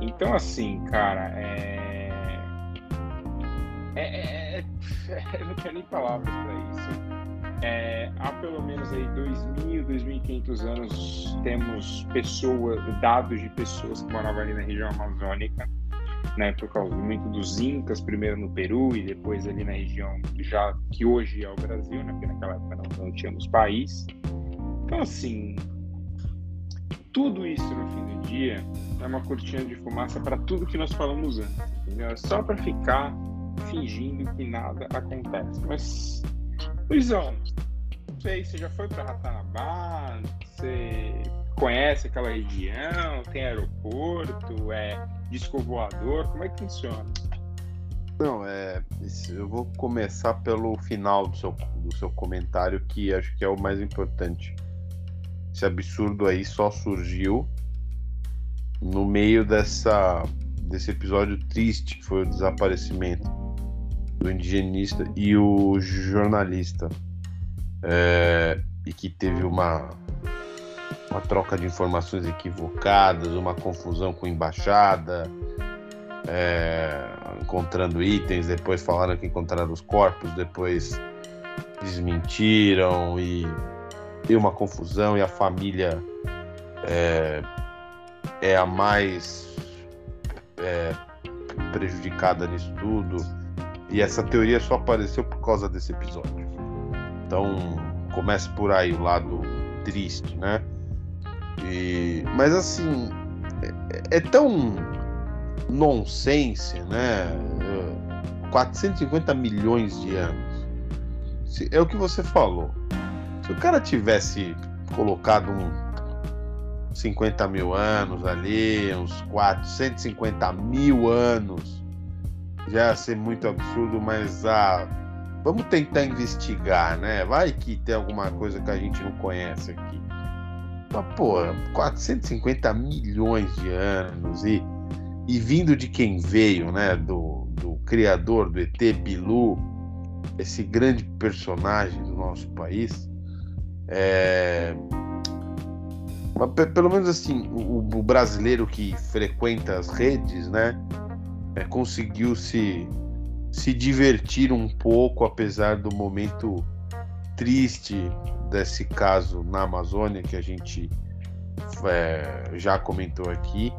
A: Então, assim, cara, é. É, é, é... Eu não tenho nem palavras para isso. É, há pelo menos aí 2.000, 2.500 anos temos pessoas, dados de pessoas que moravam ali na região amazônica, né, por causa muito dos incas, primeiro no Peru e depois ali na região já que hoje é o Brasil, né, porque naquela época não, não tínhamos país. Então assim, tudo isso no fim do dia é uma cortina de fumaça para tudo que nós falamos antes, entendeu? É só para ficar fingindo que nada acontece. Mas Luizão, sei, você já foi para Ratanabá? Você conhece aquela região? Tem aeroporto? É disco voador? Como é que funciona?
B: Não, é. Eu vou começar pelo final do seu, do seu comentário, que acho que é o mais importante. Esse absurdo aí só surgiu no meio dessa, desse episódio triste que foi o desaparecimento do indigenista e o jornalista, é, e que teve uma, uma troca de informações equivocadas, uma confusão com embaixada, é, encontrando itens, depois falaram que encontraram os corpos, depois desmentiram e deu uma confusão e a família é, é a mais é, prejudicada nisso tudo. E essa teoria só apareceu por causa desse episódio. Então, começa por aí o lado triste, né? E, mas assim, é, é tão nonsense, né? 450 milhões de anos. É o que você falou. Se o cara tivesse colocado um 50 mil anos ali, uns 450 mil anos, já ser muito absurdo, mas ah, vamos tentar investigar, né? Vai que tem alguma coisa que a gente não conhece aqui. Mas, pô, 450 milhões de anos e, e vindo de quem veio, né? Do, do criador do ET Bilu, esse grande personagem do nosso país. É... Mas, pelo menos assim, o, o brasileiro que frequenta as redes, né? É, conseguiu se, se divertir um pouco, apesar do momento triste desse caso na Amazônia que a gente é, já comentou aqui.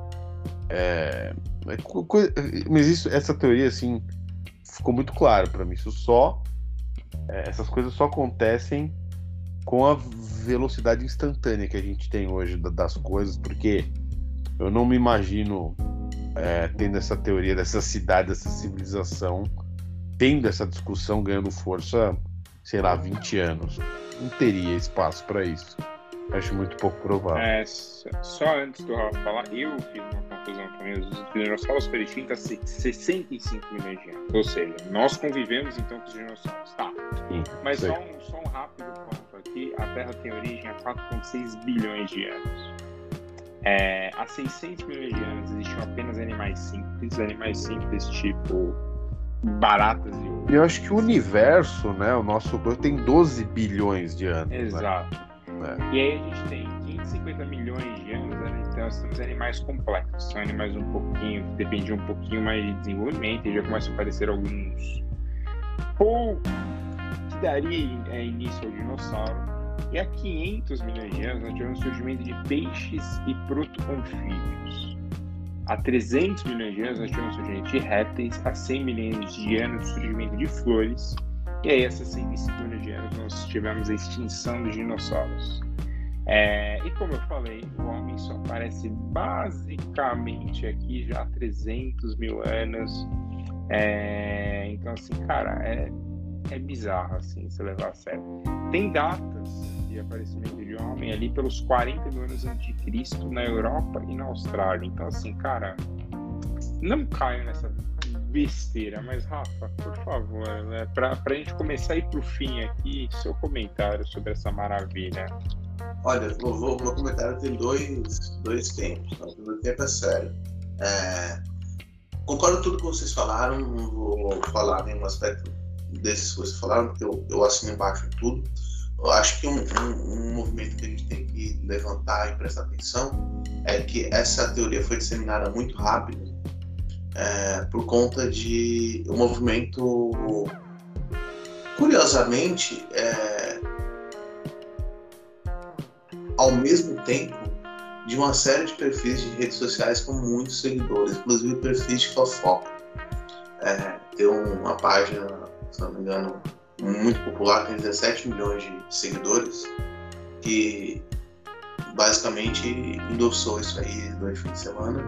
B: É, mas isso, essa teoria assim ficou muito claro para mim. Isso só é, essas coisas só acontecem com a velocidade instantânea que a gente tem hoje das coisas, porque eu não me imagino é, tendo essa teoria dessa cidade, dessa civilização, tendo essa discussão ganhando força, sei lá, 20 anos. Não teria espaço para isso. Acho muito pouco provável.
A: É, só antes do Rafa falar, eu fiz uma conclusão também. Os dinossauros foram extintos há 65 milhões de anos. Ou seja, nós convivemos então com os dinossauros. Tá. Sim, Mas só um, só um rápido ponto aqui: a Terra tem origem há 4,6 bilhões de anos. É, há 600 milhões de anos existiam apenas animais simples, animais simples tipo baratas
B: e Eu acho que o universo, né, o nosso corpo tem 12 bilhões de anos. Né?
A: Exato. Né? E aí a gente tem 550 milhões de anos, né? então nós temos animais complexos, são animais um pouquinho, que dependem um pouquinho mais de desenvolvimento, e já começam a aparecer alguns pouco que daria é, início ao dinossauro e há 500 milhões de anos nós tivemos o surgimento de peixes e proto-anfíbios. Há 300 milhões de anos nós tivemos o surgimento de répteis, há 100 milhões de anos o surgimento de flores, e aí há 65 milhões de anos nós tivemos a extinção dos dinossauros. É, e como eu falei, o homem só aparece basicamente aqui já há 300 mil anos. É, então, assim, cara, é, é bizarro assim, se levar a sério. Tem datas de aparecimento de homem ali pelos 40 mil anos antes de Cristo na Europa e na Austrália. Então, assim, cara, não caio nessa besteira, mas Rafa, por favor, né, para a gente começar a ir para o fim aqui, seu comentário sobre essa maravilha.
C: Olha, o meu comentário tem dois, dois tempos. Tá? O primeiro tempo é sério. É, concordo com tudo que vocês falaram, não vou falar nenhum aspecto desses que vocês falaram, eu, eu assino embaixo tudo. Eu acho que um, um, um, movimento que a gente tem que levantar e prestar atenção é que essa teoria foi disseminada muito rápido é, por conta de um movimento, curiosamente, é, ao mesmo tempo de uma série de perfis de redes sociais com muitos seguidores, inclusive perfis de fofoca. É, tem uma página, se não me engano, muito popular, tem 17 milhões de seguidores, que basicamente endossou isso aí durante o fim de semana,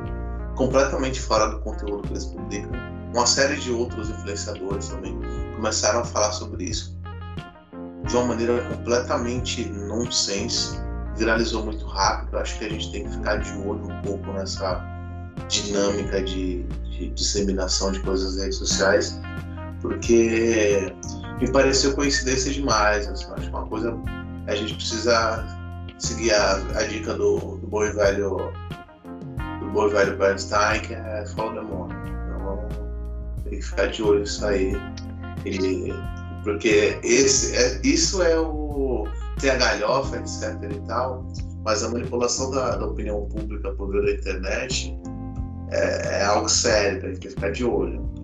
C: completamente fora do conteúdo que eles publicam. Uma série de outros influenciadores também começaram a falar sobre isso de uma maneira completamente nonsense viralizou muito rápido. Acho que a gente tem que ficar de olho um pouco nessa dinâmica de, de disseminação de coisas nas redes sociais, porque me pareceu coincidência demais. Assim, acho que uma coisa a gente precisa seguir a, a dica do, do bom velho do bom velho Bernstein, que é follow the money. Então tem que ficar de olho nisso aí. E, porque esse, é, isso é o tem a galhofa, etc e tal, mas a manipulação da, da opinião pública por meio da internet é, é, algo sério, tem que ficar de olho.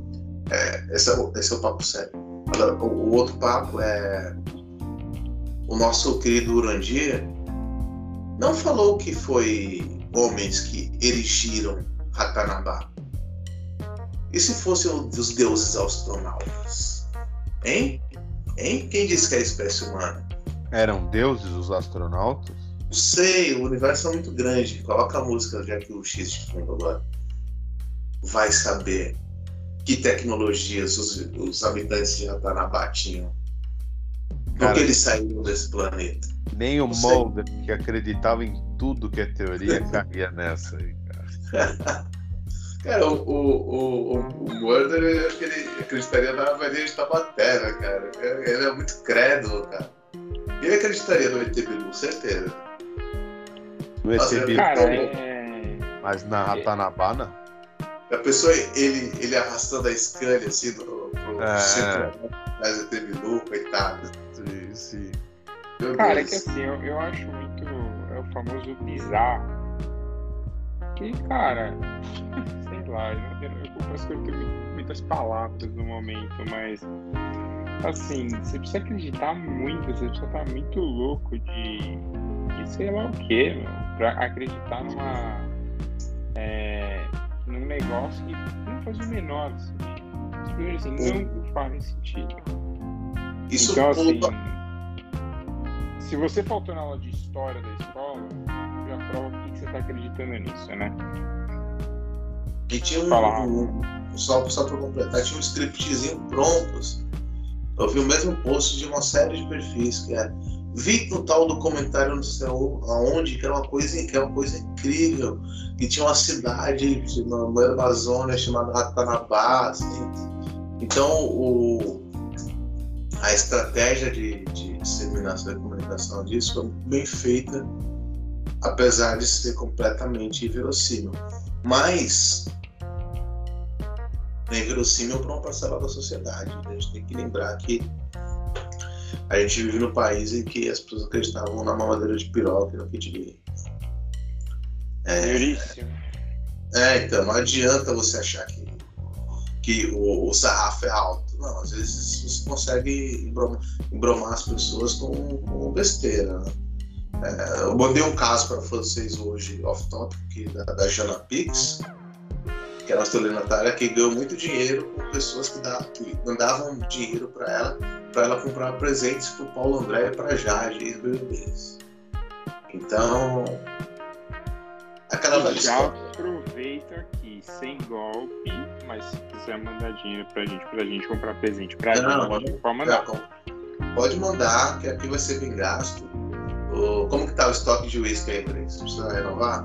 C: É, esse, é, esse é o papo sério. Agora, o, o, outro papo é o nosso querido Urandir não falou que foi homens que erigiram Ratanabá. E se fossem os deuses astronautas? Hein? Hein? Quem disse que é a espécie humana?
B: Eram deuses os astronautas?
C: Não sei, o universo é muito grande. Coloca a música já que o X de fundo agora. Vai saber que tecnologias os, os habitantes de Ratanabá tinham. Por que eles saíram desse planeta?
B: Nem o Mulder, que acreditava em tudo que é teoria, caía nessa aí,
C: cara. cara, o, o, o, o Mulder acreditaria na Maria de Tabaté, cara? Ele é muito crédulo, cara. Eu acreditaria no ET Bilu, certeza.
B: No ET Bilu? Cara, é... Mas na Ratanabana?
C: A pessoa, ele, ele arrastando a Scania assim do, pro é... centro das ET Bilu, coitado.
B: Sim, sim.
A: Meu cara, Deus. é que assim, eu, eu acho muito. É o famoso bizarro. Que, cara, sei lá, eu, eu, eu confesso que eu tenho muitas palavras no momento, mas assim, você precisa acreditar muito, você precisa estar muito louco de, de sei lá o que, pra acreditar numa. É, num negócio que não faz o menor sentido. Assim, não faz sentido.
C: Isso
A: então, assim, se você faltou na aula de história da escola, já prova que você está acreditando nisso, né?
C: E tinha um, um, só, só para completar, tinha um scriptzinho pronto, assim, eu vi o mesmo post de uma série de perfis que é vi no tal documentário no céu aonde que era uma coisa que era uma coisa incrível que tinha uma cidade no Amazônia chamada Ratanabá assim. então o a estratégia de, de disseminação e comunicação disso foi bem feita apesar de ser completamente inverossímil mas é inverossímil para uma parcela da sociedade. A gente tem que lembrar que a gente vive num país em que as pessoas acreditavam na mamadeira de piroca e no kit gay.
A: É,
C: é, então, não adianta você achar que, que o, o sarrafo é alto. Não, às vezes você consegue embromar, embromar as pessoas com, com besteira. Né? É, eu mandei um caso para vocês hoje, off-topic, da, da Jana Pix que era uma estelionatária que ganhou muito dinheiro com pessoas que, que mandavam dinheiro para ela, para ela comprar presentes para o Paulo André e para Jade, ex-BBBs. Então, aquela
A: velha Já aproveita aqui, sem golpe, mas se quiser mandar dinheiro pra gente, pra gente comprar presente pra não, gente, pode mandar.
C: Pode mandar, que aqui vai ser bem gasto. Como que tá o estoque de uísque aí, Você Precisa renovar?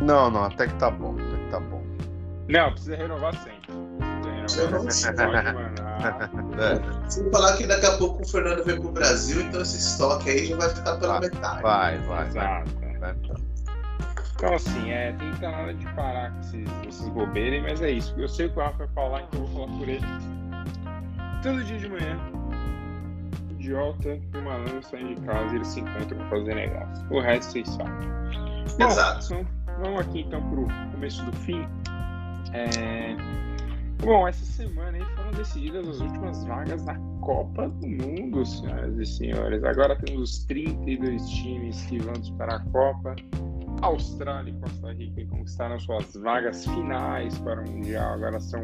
B: Não, não, até que tá bom, até que tá bom.
A: Não, precisa renovar sempre. Precisa renovar
C: é. Sem falar que daqui a pouco o Fernando vem pro Brasil, então esse estoque aí já vai ficar pela
B: vai,
C: metade.
B: Vai, vai.
A: Exato.
B: Vai.
A: Então, assim, é, tem que nada de parar com esses, esses bobeiros, mas é isso. Eu sei o que o Rafa vai falar, então eu vou falar por ele. Todo dia de manhã, idiota e o malandro saem de casa e eles se encontram para fazer negócio. O resto vocês sabem. Bom,
C: Exato.
A: então, vamos aqui então pro começo do fim. É, Bom, essa semana aí foram decididas as últimas vagas da Copa do Mundo, senhoras e senhores. Agora temos os 32 times que vão disparar a Copa. Austrália e Costa Rica conquistaram suas vagas finais para o Mundial. Agora são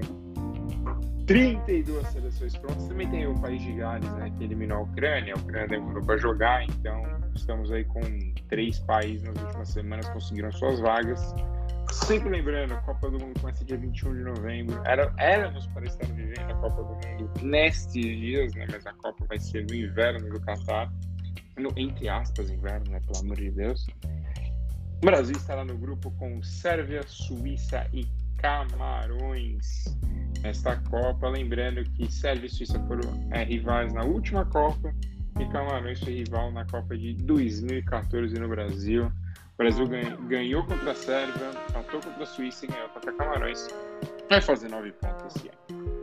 A: 32 seleções prontas. Também tem o país de Gales, né, que eliminou a Ucrânia. A Ucrânia demorou para jogar, então estamos aí com três países nas últimas semanas conseguiram suas vagas. Sempre lembrando, a Copa do Mundo começa dia 21 de novembro. Era, éramos para estar vivendo a Copa do Mundo nestes dias, né? Mas a Copa vai ser no inverno do Catar. No, entre aspas, inverno, né? Pelo amor de Deus. O Brasil estará no grupo com Sérvia, Suíça e Camarões nesta Copa. Lembrando que Sérvia e Suíça foram é, rivais na última Copa e Camarões foi rival na Copa de 2014 no Brasil. O Brasil ganhou contra a Sérvia, empatou contra a Suíça e ganhou contra Camarões. Vai fazer nove pontos esse ano.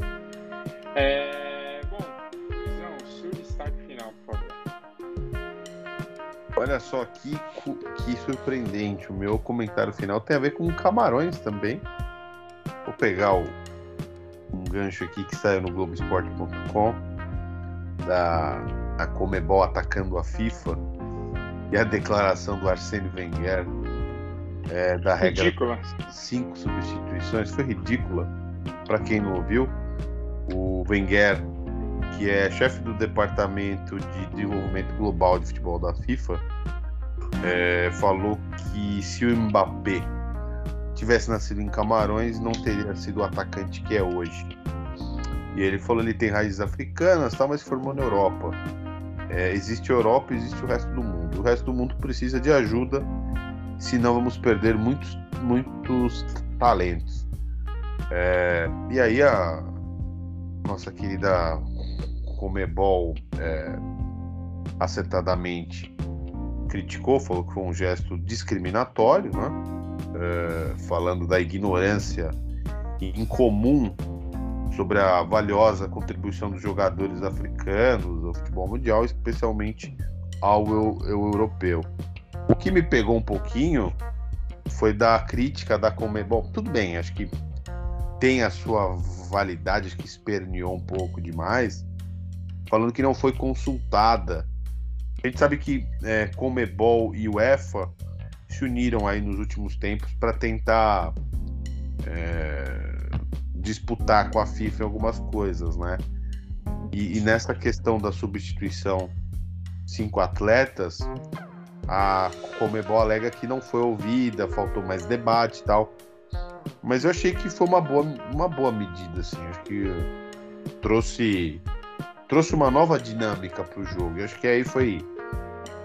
A: É... Bom, Luizão, seu destaque final, por favor.
B: Olha só que, que surpreendente. O meu comentário final tem a ver com Camarões também. Vou pegar o, um gancho aqui que saiu no Globoesporte.com da a Comebol atacando a FIFA e a declaração do Arsênio Wenger é, da regra
A: Ridícula.
B: cinco substituições foi ridícula para quem não ouviu. O Wenger, que é chefe do departamento de desenvolvimento global de futebol da FIFA, é, falou que se o Mbappé tivesse nascido em Camarões, não teria sido o atacante que é hoje. E ele falou que ele tem raízes africanas, tal, mas se formou na Europa. É, existe a Europa, existe o resto do mundo. O resto do mundo precisa de ajuda, senão vamos perder muitos, muitos talentos. É, e aí a nossa querida Comebol é, acertadamente criticou, falou que foi um gesto discriminatório, né? É, falando da ignorância incomum sobre a valiosa contribuição dos jogadores africanos ao futebol mundial, especialmente ao eu, eu europeu. O que me pegou um pouquinho foi da crítica da Comebol. Tudo bem, acho que tem a sua validade, acho que esperneou um pouco demais, falando que não foi consultada. A gente sabe que é, Comebol e UEFA se uniram aí nos últimos tempos para tentar é, disputar com a FIFA algumas coisas, né? E, e nessa questão da substituição cinco atletas, a Comebol alega que não foi ouvida, faltou mais debate e tal. Mas eu achei que foi uma boa, uma boa medida, assim. Acho que trouxe, trouxe uma nova dinâmica para o jogo. Eu acho que aí foi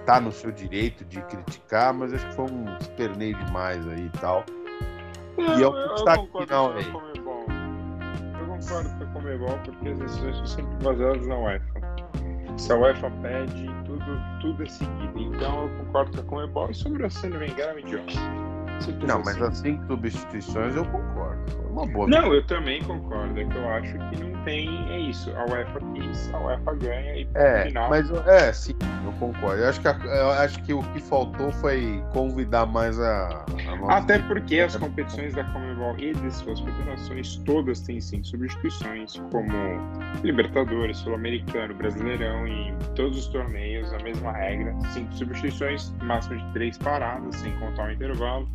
B: tá no seu direito de criticar, mas acho que foi um esperneio demais aí e tal.
A: Não,
B: e é o destaque final aí.
A: Eu concordo com a Comebol porque as decisões são sempre baseadas na UEFA. Se a UEFA pede, tudo, tudo é seguido. Então eu concordo com a Comebol e sobre o Arsene Wenger é idiota.
B: Não, mas
A: assim.
B: as cinco substituições eu concordo. Uma boa
A: Não, eu também concordo. É que eu acho que não tem. É isso. A UEFA quis, a UEFA ganha e
B: É,
A: final.
B: mas é, sim, eu concordo. Eu acho que, a- eu acho que o que faltou foi convidar mais a, a.
A: Até porque as competições da Comebol e de suas federações todas têm sim substituições, como Libertadores, Sul-Americano, Brasileirão e todos os torneios, a mesma regra. Cinco substituições, máximo de três paradas, sem contar o intervalo.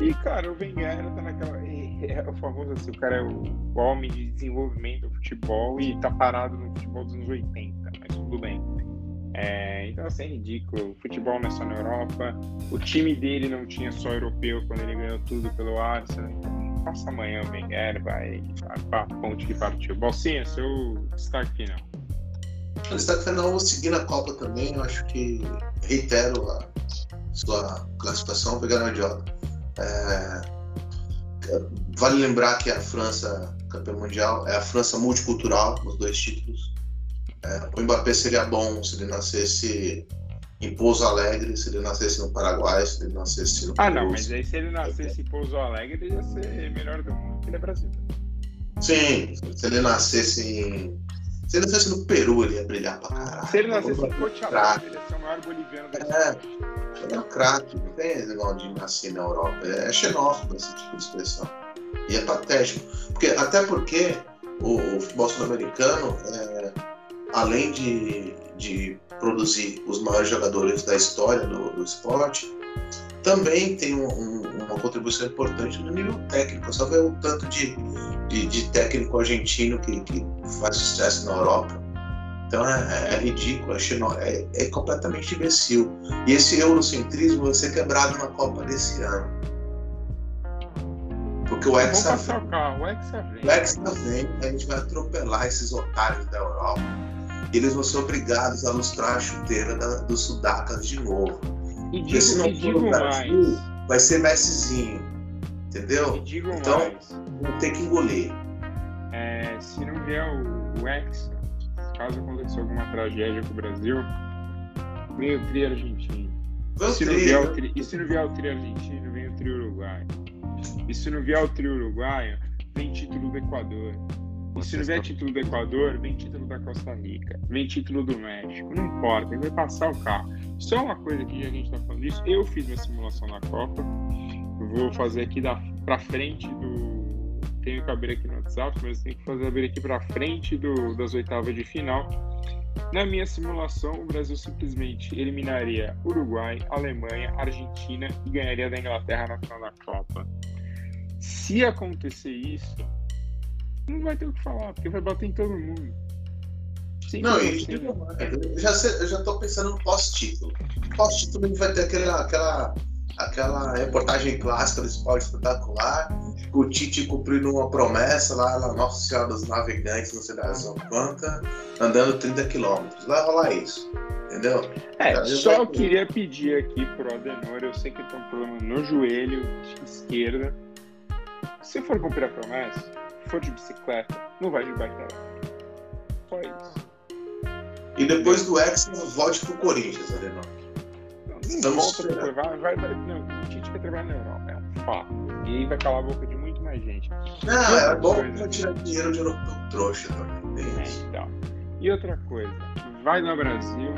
A: E, cara, o Wenger tá naquela. É o famoso assim, o cara é o homem de desenvolvimento do futebol e tá parado no futebol dos anos 80, mas tudo bem. É, então, assim, é ridículo. O futebol não é só na Europa. O time dele não tinha só europeu quando ele ganhou tudo pelo Arsenal. Então, passa amanhã o Wenger, vai para a ponte que partiu. Bolsinha, seu destaque final.
C: No destaque final, seguindo a Copa também, eu acho que reitero a sua classificação, pegando a idiota. É, vale lembrar que a França, campeã mundial, é a França multicultural, nos dois títulos. É, o Mbappé seria bom se ele nascesse em Pouso Alegre, se ele nascesse no Paraguai, se ele nascesse no
A: Ah, não, mas aí se ele nascesse em Pouso Alegre, ele ia ser melhor do mundo, porque ele é brasileiro.
C: Sim, se ele nascesse em. Se ele nascesse no Peru, ele ia brilhar pra caralho.
A: Se ele nascesse em. Cochabamba, ele ia ser o maior boliviano da
C: É.
A: história.
C: Ele é craque, não tem esse negócio de nascer na Europa. É xenófobo esse tipo de expressão. E é patético. Porque, até porque o, o futebol sul-americano, é, além de, de produzir os maiores jogadores da história do, do esporte, também tem um- um- uma contribuição importante no nível técnico. Só ver o tanto de, de, de técnico argentino que, que faz sucesso na Europa. Então é, é ridículo, é, xenó, é, é completamente imbecil. E esse eurocentrismo vai ser quebrado na Copa desse ano. Porque o Hexa
A: passar o Hexa vem.
C: o Hexa vem, a gente vai atropelar esses otários da Europa. E eles vão ser obrigados a lustrar a chuteira da- dos sudacas de novo.
A: E
C: Porque se
A: digo,
C: não for
A: digo
C: no Brasil,
A: mais.
C: vai ser Messizinho. Entendeu?
A: Digo
C: Então-
A: mais.
C: Vão ter que engolir.
A: É, se não vier o, o Hexa, caso aconteça alguma tragédia com o Brasil, vem o tri argentino.
C: Vamos
A: Se não vier o tri, e se não vier o tri argentino, vem o tri uruguaio. E se não vier o tri uruguaio, vem título do Equador. E se não vier título do Equador, vem título da Costa Rica, vem título do México. Não importa, ele vai passar o carro. Só uma coisa que a gente tá falando disso, eu fiz minha simulação na Copa. Vou fazer aqui da, pra frente do. Tenho que abrir aqui no WhatsApp, mas tenho que fazer abrir aqui pra frente do, das oitavas de final. Na minha simulação, o Brasil simplesmente eliminaria Uruguai, Alemanha, Argentina e ganharia da Inglaterra na final da Copa. Se acontecer isso, não vai ter o que falar, porque vai bater em todo mundo.
C: Não, e
A: assim.
C: mais, eu já, eu já tô pensando no pós-título. Pós-título vai ter aquela, aquela, aquela reportagem clássica do esporte espetacular, o Tite cumprindo uma promessa lá na Nossa Senhora dos Navegantes, não sei das quanta, andando 30 quilômetros. Vai rolar isso. Entendeu?
A: É, só eu queria pedir aqui pro Adenor, eu sei que tem um problema no joelho esquerda. Se for cumprir a promessa, for de bicicleta, não vai de elétrica. Só isso.
C: E depois do Hexa, volte pro Corinthians, Adenor.
A: Volta depois, vai, vai, vai. Não, o Tite vai trabalhar na Europa, é um fato. E aí vai calar a boca de muito mais gente.
C: Não, é bom
A: Coisa.
C: pra tirar dinheiro de europeu trouxa também.
A: É,
C: isso.
A: então. E outra coisa, vai no Brasil,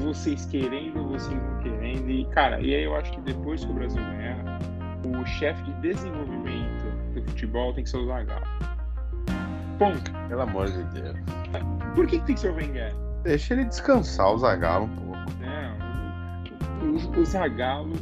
A: vocês querendo, vocês não querendo, e cara, e aí eu acho que depois que o Brasil ganhar, o chefe de desenvolvimento do futebol tem que ser o Zagallo. Ponto.
B: Pelo amor de Deus.
A: Por que, que tem que ser o Wenger?
B: Deixa ele descansar o Zagallo um pouco.
A: Não, o, o, o Zagallo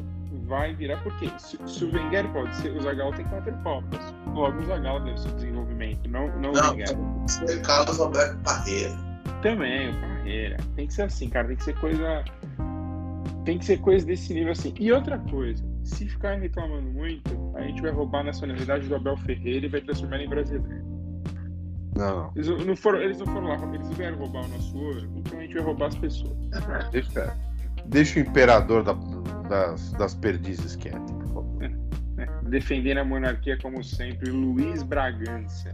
A: vai virar, porque se, se o Wenger pode ser, o Zagallo tem quatro copas. Logo o Zagallo deve ser o desenvolvimento, não, não, o
C: Não,
A: Wenger.
C: tem que ser Carlos Alberto Parreira.
A: Também, o Parreira. Tem que ser assim, cara. Tem que ser coisa. Tem que ser coisa desse nível assim. E outra coisa, se ficar reclamando muito, a gente vai roubar a nacionalidade do Abel Ferreira e vai transformar ele em brasileiro.
B: Não.
A: Eles não, foram, eles não foram lá, eles vieram roubar o nosso ouro, então a gente vai roubar as pessoas.
B: Deixa, deixa o imperador da- das, das perdizes quieto, por favor.
A: Defendendo a monarquia como sempre, Luiz Bragança.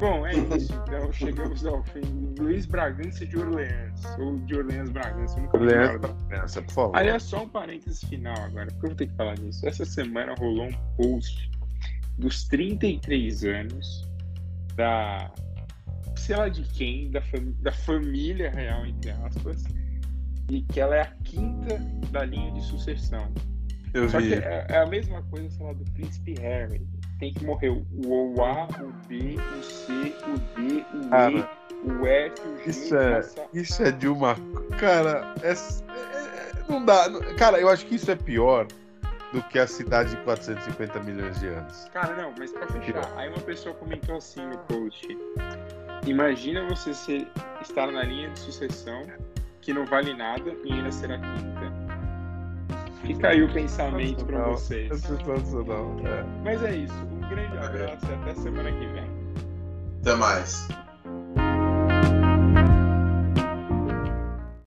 A: Bom, é isso. Então chegamos ao fim. Luiz Bragança de Orleans. Ou de Orleans Bragança. nunca
B: Orleans. Bragança, por favor.
A: Aliás, só um parênteses final agora, porque eu vou ter que falar disso. Essa semana rolou um post dos 33 anos da. sei lá de quem, da, fam- da família real, entre aspas, e que ela é a quinta da linha de sucessão.
B: Eu
A: Só que
B: vi.
A: é, é a mesma coisa, sei lá, do príncipe Harry. Tem que morrer o o A, o B, o C, o D, o
B: Cara,
A: E, o F, o G.
B: Isso é, isso é de uma. Cara, é, é- não dá. Cara, eu acho que isso é pior do que a cidade de 450 milhões de anos.
A: Cara, não, mas pra fechar, aí uma pessoa comentou assim no post: Imagina você ser, estar na linha de sucessão que não vale nada e ainda ser a quinta. Fica aí o pensamento pra
B: Sensacional.
A: vocês.
B: É sensacional. É.
A: Mas é isso, um grande abraço e até semana que vem.
C: Até mais.